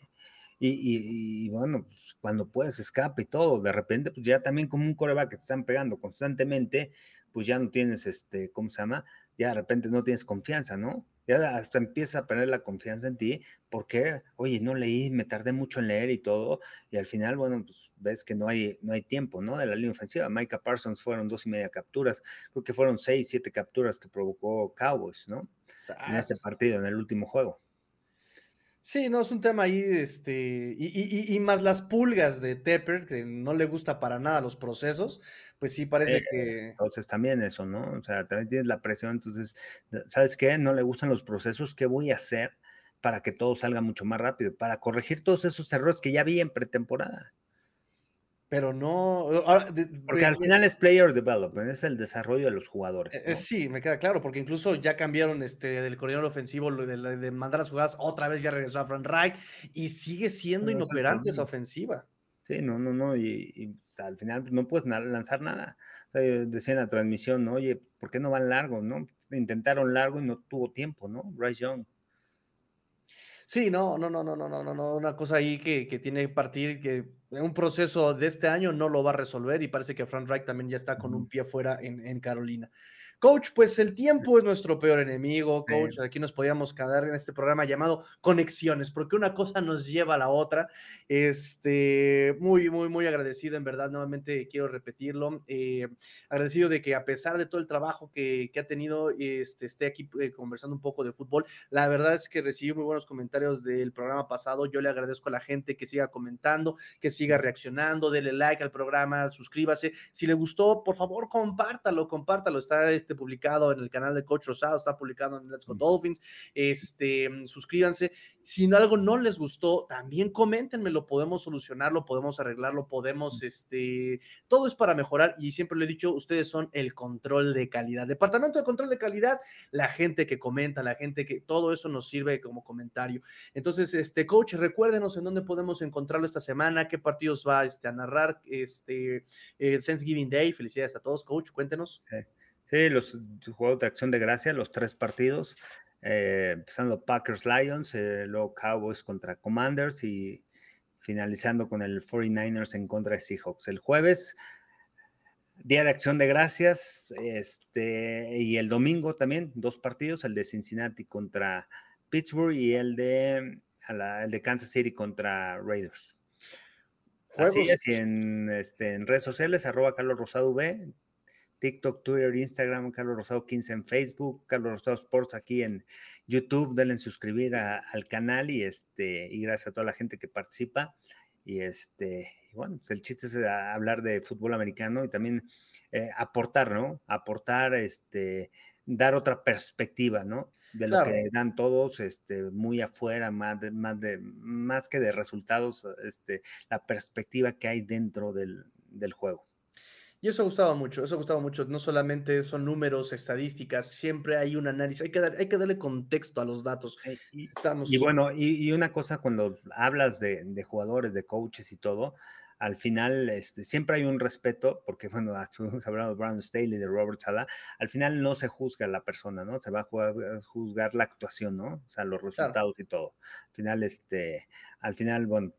Y, bueno, pues, cuando puedes escape y todo, de repente, pues ya también como un coreback que te están pegando constantemente, pues ya no tienes, este, ¿cómo se llama? Ya de repente no tienes confianza, ¿no? Ya hasta empieza a perder la confianza en ti, porque, oye, no leí, me tardé mucho en leer y todo, y al final, bueno, pues ves que no hay, no hay tiempo, ¿no? De la línea ofensiva. Micah Parsons fueron dos y media capturas, creo que fueron seis, siete capturas que provocó Cowboys, ¿no? En este partido, en el último juego. Sí, no, es un tema ahí, este, y, más las pulgas de Tepper, que no le gusta para nada los procesos, pues sí parece que... Entonces también eso, ¿no? O sea, también tienes la presión, entonces, ¿sabes qué? No le gustan los procesos, ¿qué voy a hacer para que todo salga mucho más rápido? Para corregir todos esos errores que ya vi en pretemporada pero no. porque al final es player development, es el desarrollo de los jugadores. Eh, sí, me queda claro, porque incluso ya cambiaron este del coordinador ofensivo de, de, mandar las jugadas, otra vez ya regresó a Frank Reich y sigue siendo inoperante esa ofensiva. Sí, no, no, no, y, al final no puedes lanzar nada. decía en la transmisión, ¿no? oye, ¿por qué no van largo? no Intentaron largo y no tuvo tiempo, ¿no? Bryce Young. Sí, no, no, no, no, no, no, no, una cosa ahí que, que tiene que partir, que en un proceso de este año no lo va a resolver y parece que Frank Reich también ya está con un pie fuera en, en Carolina. Coach, pues el tiempo es nuestro peor enemigo, coach. Aquí nos podíamos quedar en este programa llamado Conexiones, porque una cosa nos lleva a la otra. Este, muy, muy, muy agradecido, en verdad, nuevamente quiero repetirlo. Eh, agradecido de que a pesar de todo el trabajo que, ha tenido, este, esté aquí eh, conversando un poco de fútbol. La verdad es que recibí muy buenos comentarios del programa pasado. Yo le agradezco a la gente que siga comentando, que siga reaccionando, dele like al programa, suscríbase. Si le gustó, por favor, compártalo, compártalo. Está este, publicado en el canal de Coach Rosado, está publicado en Let's Go Dolphins. Este, suscríbanse. Si algo no les gustó, también coméntenme, lo podemos solucionar, lo podemos arreglar, lo podemos, este, todo es para mejorar y siempre lo he dicho, ustedes son el control de calidad. Departamento de control de calidad, la gente que comenta, la gente que, todo eso nos sirve como comentario. Entonces, este, coach, recuérdenos en dónde podemos encontrarlo esta semana, qué partidos va este, a narrar, este, eh, Thanksgiving Day, felicidades a todos, coach, cuéntenos. Sí, los juegos de acción de gracia, los tres partidos, eh, empezando Packers Lions, eh, luego Cowboys contra Commanders y finalizando con el 49ers en contra de Seahawks. El jueves, Día de Acción de Gracias, este, y el domingo también, dos partidos, el de Cincinnati contra Pittsburgh y el de, el de Kansas City contra Raiders. Así es, y en, este, en redes sociales, arroba Carlos Rosado V, TikTok, Twitter, Instagram, Carlos Rosado 15 en Facebook, Carlos Rosado Sports aquí en YouTube, denle suscribir al canal y este, y gracias a toda la gente que participa. Y este, bueno, pues el chiste es eh, hablar de fútbol americano y también eh, aportar, ¿no? Aportar, este, dar otra perspectiva, ¿no? De lo que dan todos, este, muy afuera, más, de, más, de, más que de resultados, este, la perspectiva que hay dentro del, del juego. Y eso ha gustado mucho, eso ha gustado mucho. No solamente son números, estadísticas, siempre hay un análisis, hay que, dar, hay que darle contexto a los datos. Y, Estamos... y bueno, y, una cosa cuando hablas de, de, jugadores, de coaches y todo, al final este, siempre hay un respeto, porque bueno, estuvimos hablando de Brown Staley, de Robert Sala, al final no se juzga a la persona, ¿no? Se va a juzgar, la actuación, ¿no? O sea, los resultados y todo. Al final, este, al final, bueno,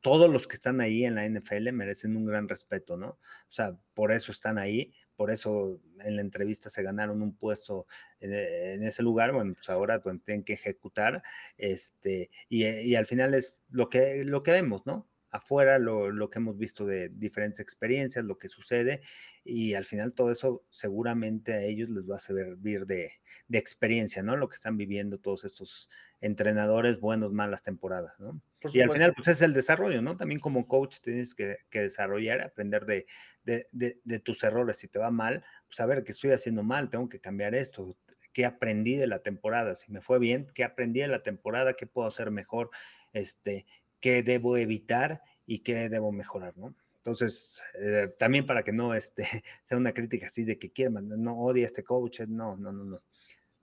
todos los que están ahí en la NFL merecen un gran respeto, ¿no? O sea, por eso están ahí, por eso en la entrevista se ganaron un puesto en, ese lugar, bueno, pues ahora pues, tienen que ejecutar, este, y, y, al final es lo que, lo que vemos, ¿no? Afuera, lo, que hemos visto de diferentes experiencias, lo que sucede, y al final todo eso seguramente a ellos les va a servir de, de experiencia, ¿no? Lo que están viviendo todos estos entrenadores, buenos, malas temporadas, ¿no? y al final, pues es el desarrollo, ¿no? También como coach tienes que, desarrollar, aprender de, de, tus errores. Si te va mal, pues a ver qué estoy haciendo mal, tengo que cambiar esto, qué aprendí de la temporada, si me fue bien, qué aprendí de la temporada, qué puedo hacer mejor, este, qué debo evitar y qué debo mejorar, ¿no? Entonces, eh, también para que no este, sea una crítica así de que quiera, no odia a este coach, no, no, no, no.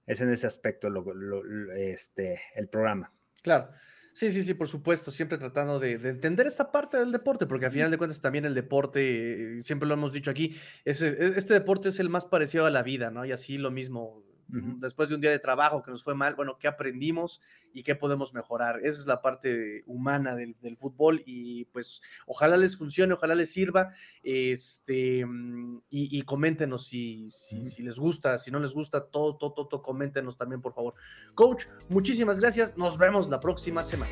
Es en ese aspecto lo, este, el programa. Claro. Sí, sí, sí, por supuesto, siempre tratando de, entender esta parte del deporte, porque al final de cuentas también el deporte, siempre lo hemos dicho aquí, e, este deporte es el más parecido a la vida, ¿no? Y así lo mismo, después de un día de trabajo que nos fue mal, bueno, ¿qué aprendimos y qué podemos mejorar? Esa es la parte humana del, fútbol y pues ojalá les funcione, ojalá les sirva, este, mm, y, coméntenos si, si, les gusta, si no les gusta, todo, todo, todo, coméntenos también, por favor. Coach, muchísimas gracias, nos vemos la próxima semana.